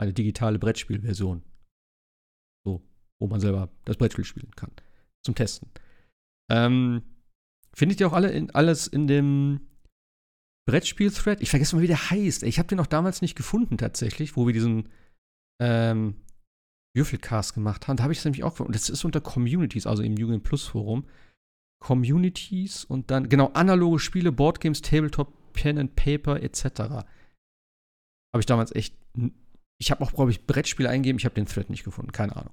eine digitale Brettspielversion. Wo man selber das Brettspiel spielen kann. Zum Testen. Ähm, findet ihr auch alle in, alles in dem Brettspiel-Thread? Ich vergesse mal, wie der heißt. Ich habe den auch damals nicht gefunden, tatsächlich, wo wir diesen ähm, Würfelcast gemacht haben. Da habe ich es nämlich auch gefunden. Und das ist unter Communities, also im Jugend Plus Forum. Communities und dann, genau, analoge Spiele, Boardgames, Tabletop, Pen and Paper etc. Habe ich damals echt ich habe auch, glaube ich, Brettspiele eingegeben. Ich habe den Thread nicht gefunden. Keine Ahnung.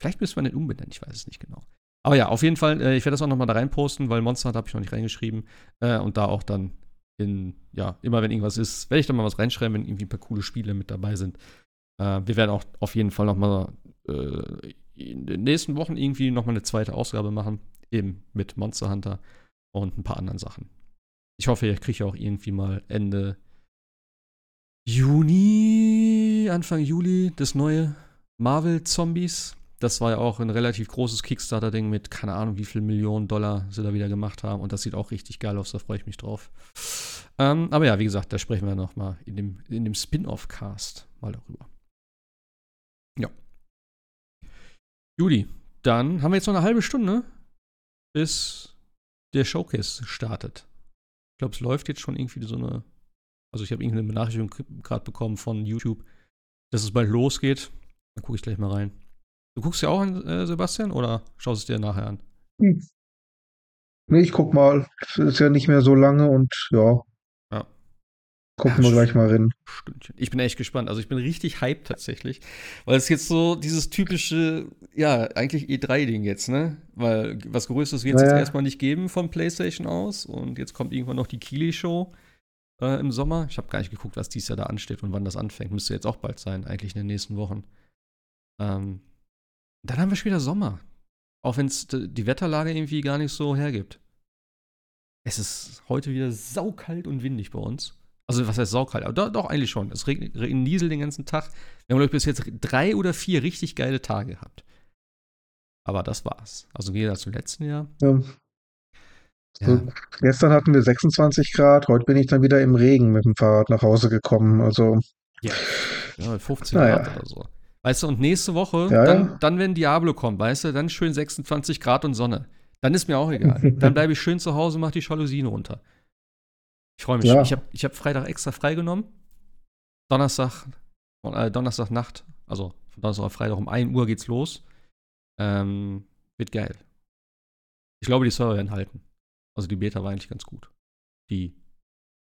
Vielleicht müsste man den umbenennen. Ich weiß es nicht genau. Aber ja, auf jeden Fall, äh, ich werde das auch noch mal da reinposten, weil Monster habe ich noch nicht reingeschrieben. Äh, und da auch dann in, ja, immer wenn irgendwas ist, werde ich da mal was reinschreiben, wenn irgendwie ein paar coole Spiele mit dabei sind. Äh, wir werden auch auf jeden Fall noch mal äh, in den nächsten Wochen irgendwie noch mal eine zweite Ausgabe machen. Eben mit Monster Hunter und ein paar anderen Sachen. Ich hoffe, ich kriege auch irgendwie mal Ende Juni, Anfang Juli, das neue Marvel Zombies. Das war ja auch ein relativ großes Kickstarter-Ding mit keine Ahnung, wie viel Millionen Dollar sie da wieder gemacht haben. Und das sieht auch richtig geil aus, da freue ich mich drauf. Ähm, aber ja, wie gesagt, da sprechen wir noch mal in dem, in dem Spin-off-Cast mal darüber. Ja. Juli, dann haben wir jetzt noch eine halbe Stunde. bis der Showcase startet. Ich glaube, es läuft jetzt schon irgendwie so eine. Also, ich habe irgendeine Benachrichtigung gerade bekommen von YouTube, dass es bald losgeht. Dann gucke ich gleich mal rein. Du guckst ja auch an, äh, Sebastian, oder schaust es dir nachher an? Hm. Nee, ich guck mal. Es ist ja nicht mehr so lange und ja. Ja. Gucken Ja, wir gleich mal rein. Stündchen. Ich bin echt gespannt. Also ich bin richtig hyped tatsächlich. Weil es jetzt so dieses typische, ja, eigentlich E3-Ding jetzt, ne? Weil was Größeres wird es Naja. jetzt erstmal nicht geben von PlayStation aus. Und jetzt kommt irgendwann noch die Kili-Show äh, im Sommer. Ich habe gar nicht geguckt, was dieses Jahr da ansteht und wann das anfängt. Müsste jetzt auch bald sein, eigentlich in den nächsten Wochen. Ähm, dann haben wir schon wieder Sommer. Auch wenn es die Wetterlage irgendwie gar nicht so hergibt. Es ist heute wieder saukalt und windig bei uns. Also, was heißt saukalt? Aber doch, doch eigentlich schon. Es regnet, regnet den ganzen Tag. Wir haben, glaube ich, bis jetzt drei oder vier richtig geile Tage gehabt. Aber das war's. Also, im Gegensatz zum letzten Jahr. Ja. So, Ja. gestern hatten wir 26 Grad, heute bin ich dann wieder im Regen mit dem Fahrrad nach Hause gekommen. Also, Ja, ja 15 Naja. Grad oder so. Weißt du, und nächste Woche, Ja, dann, ja. dann, wenn Diablo kommt, weißt du, dann schön 26 Grad und Sonne. Dann ist mir auch egal. dann bleibe ich schön zu Hause und mache die Jalousien runter. Ich freue mich. Ja. Ich habe ich hab Freitag extra freigenommen. Donnerstag, äh, Donnerstagnacht, also von Donnerstag auf Freitag um 1 Uhr geht's los. Ähm, wird geil. Ich glaube, die Server werden halten. Also die Beta war eigentlich ganz gut. Die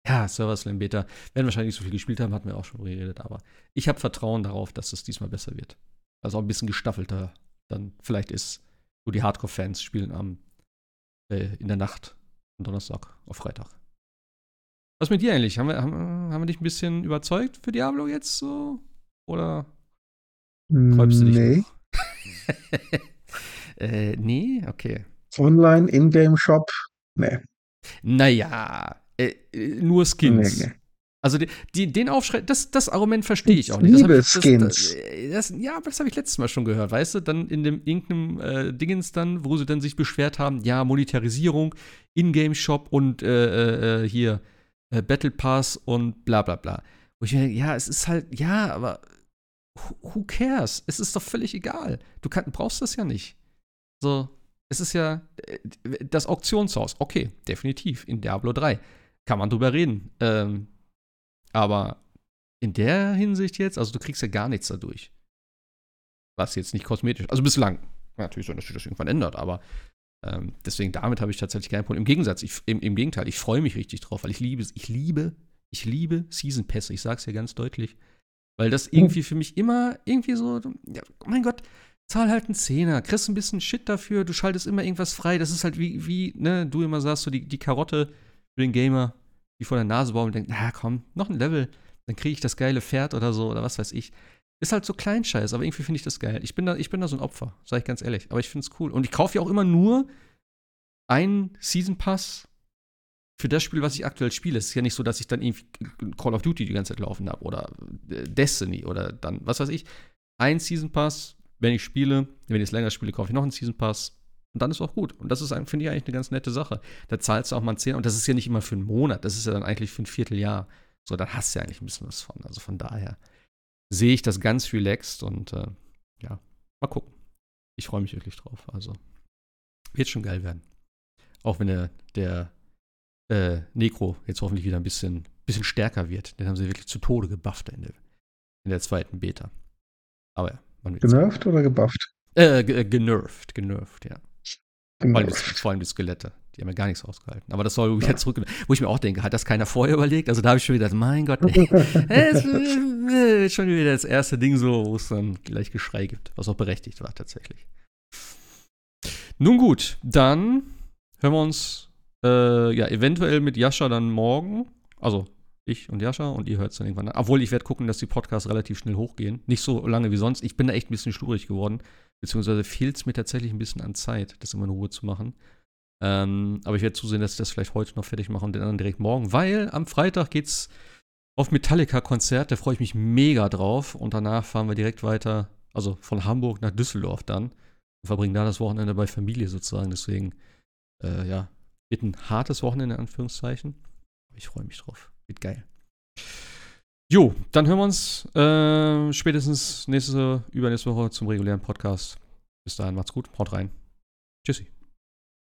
ja, Server Slam Beta werden wahrscheinlich nicht so viel gespielt haben, hatten wir auch schon drüber geredet, aber ich habe Vertrauen darauf, dass es diesmal besser wird. Also auch ein bisschen gestaffelter dann vielleicht ist. So die Hardcore-Fans spielen am äh, in der Nacht von Donnerstag auf Freitag. Was mit dir eigentlich? Haben wir, haben, haben wir dich ein bisschen überzeugt für Diablo jetzt so? Oder träumst du dich nee. noch? äh, nee, okay. Online, Ingame-Shop, nee. Naja, äh, äh, nur Skins. Nee, nee. Also die, die, den Aufschrei, das, das Argument verstehe ich auch nicht. Das liebe ich, das, Skins. Das, das, ja, aber das habe ich letztes Mal schon gehört, weißt du? Dann in dem irgendeinem äh, Dingens dann, wo sie dann sich beschwert haben, ja, Monetarisierung, Ingame-Shop und äh, äh, hier äh, Battle Pass und bla bla bla. Wo ich mir denke, ja, es ist halt, ja, aber who, cares? Es ist doch völlig egal. Du kann, brauchst das ja nicht. So, es ist ja äh, das Auktionshaus. Okay, definitiv. In Diablo 3. Kann man drüber reden. Ähm, aber in der Hinsicht jetzt, also du kriegst ja gar nichts dadurch. Was jetzt nicht kosmetisch, also bislang. Natürlich soll natürlich das irgendwann ändert, aber ähm, deswegen damit habe ich tatsächlich kein Problem. Im Gegensatz, ich, im, im Gegenteil, ich freue mich richtig drauf, weil ich liebe, ich liebe, ich liebe Season Pässe. Ich sage es ja ganz deutlich, weil das irgendwie für mich immer irgendwie so, ja, mein Gott, zahl halt einen Zehner, kriegst ein bisschen Shit dafür, du schaltest immer irgendwas frei. Das ist halt wie, wie ne, du immer sagst, so die, die Karotte für den Gamer, die vor der Nase bauen und denkt, na komm, noch ein Level, dann kriege ich das geile Pferd oder so oder was weiß ich. Ist halt so Kleinscheiß, aber irgendwie finde ich das geil. Ich bin da, ich bin da so ein Opfer, sage ich ganz ehrlich. Aber ich finde es cool. Und ich kaufe ja auch immer nur einen Season Pass für das Spiel, was ich aktuell spiele. Es ist ja nicht so, dass ich dann irgendwie Call of Duty die ganze Zeit laufen habe oder äh, Destiny oder dann, was weiß ich. Ein Season Pass, wenn ich spiele, wenn ich es länger spiele, kaufe ich noch einen Season Pass. Und dann ist auch gut. Und das ist, ein- finde ich, eigentlich eine ganz nette Sache. Da zahlst du auch mal einen Zehner. Und das ist ja nicht immer für einen Monat. Das ist ja dann eigentlich für ein Vierteljahr. So, dann hast du ja eigentlich ein bisschen was von. Also von daher sehe ich das ganz relaxed und äh, ja, mal gucken. Ich freue mich wirklich drauf. Also wird schon geil werden. Auch wenn der, der äh, Necro jetzt hoffentlich wieder ein bisschen, bisschen stärker wird. Den haben sie wirklich zu Tode gebufft in der, in der zweiten Beta. Aber ja, man wird Genervt oder gebufft? äh, äh, genervt, genervt, ja. Vor allem, die, vor allem die Skelette. Die haben ja gar nichts ausgehalten. Aber das soll wieder zurück. Wo ich mir auch denke, hat das keiner vorher überlegt? Also da habe ich schon wieder gedacht, mein Gott, ey, es wird schon wieder das erste Ding so, wo es dann gleich Geschrei gibt. Was auch berechtigt war, tatsächlich. Nun gut, dann hören wir uns äh, ja eventuell mit Jascha dann morgen. Also ich und Jascha und ihr hört es dann irgendwann an. Obwohl ich werde gucken, dass die Podcasts relativ schnell hochgehen. Nicht so lange wie sonst. Ich bin da echt ein bisschen sturig geworden. Beziehungsweise fehlt es mir tatsächlich ein bisschen an Zeit, das immer in Ruhe zu machen. Ähm, aber ich werde zusehen, dass ich das vielleicht heute noch fertig mache und den anderen direkt morgen, weil am Freitag geht's auf Metallica-Konzert, da freue ich mich mega drauf. Und danach fahren wir direkt weiter, also von Hamburg nach Düsseldorf dann. Und verbringen da das Wochenende bei Familie sozusagen. Deswegen, äh, ja, wird ein hartes Wochenende in Anführungszeichen. Aber ich freue mich drauf. Wird geil. Jo, dann hören wir uns äh, spätestens nächste, übernächste Woche zum regulären Podcast. Bis dahin, macht's gut, haut rein. Tschüssi.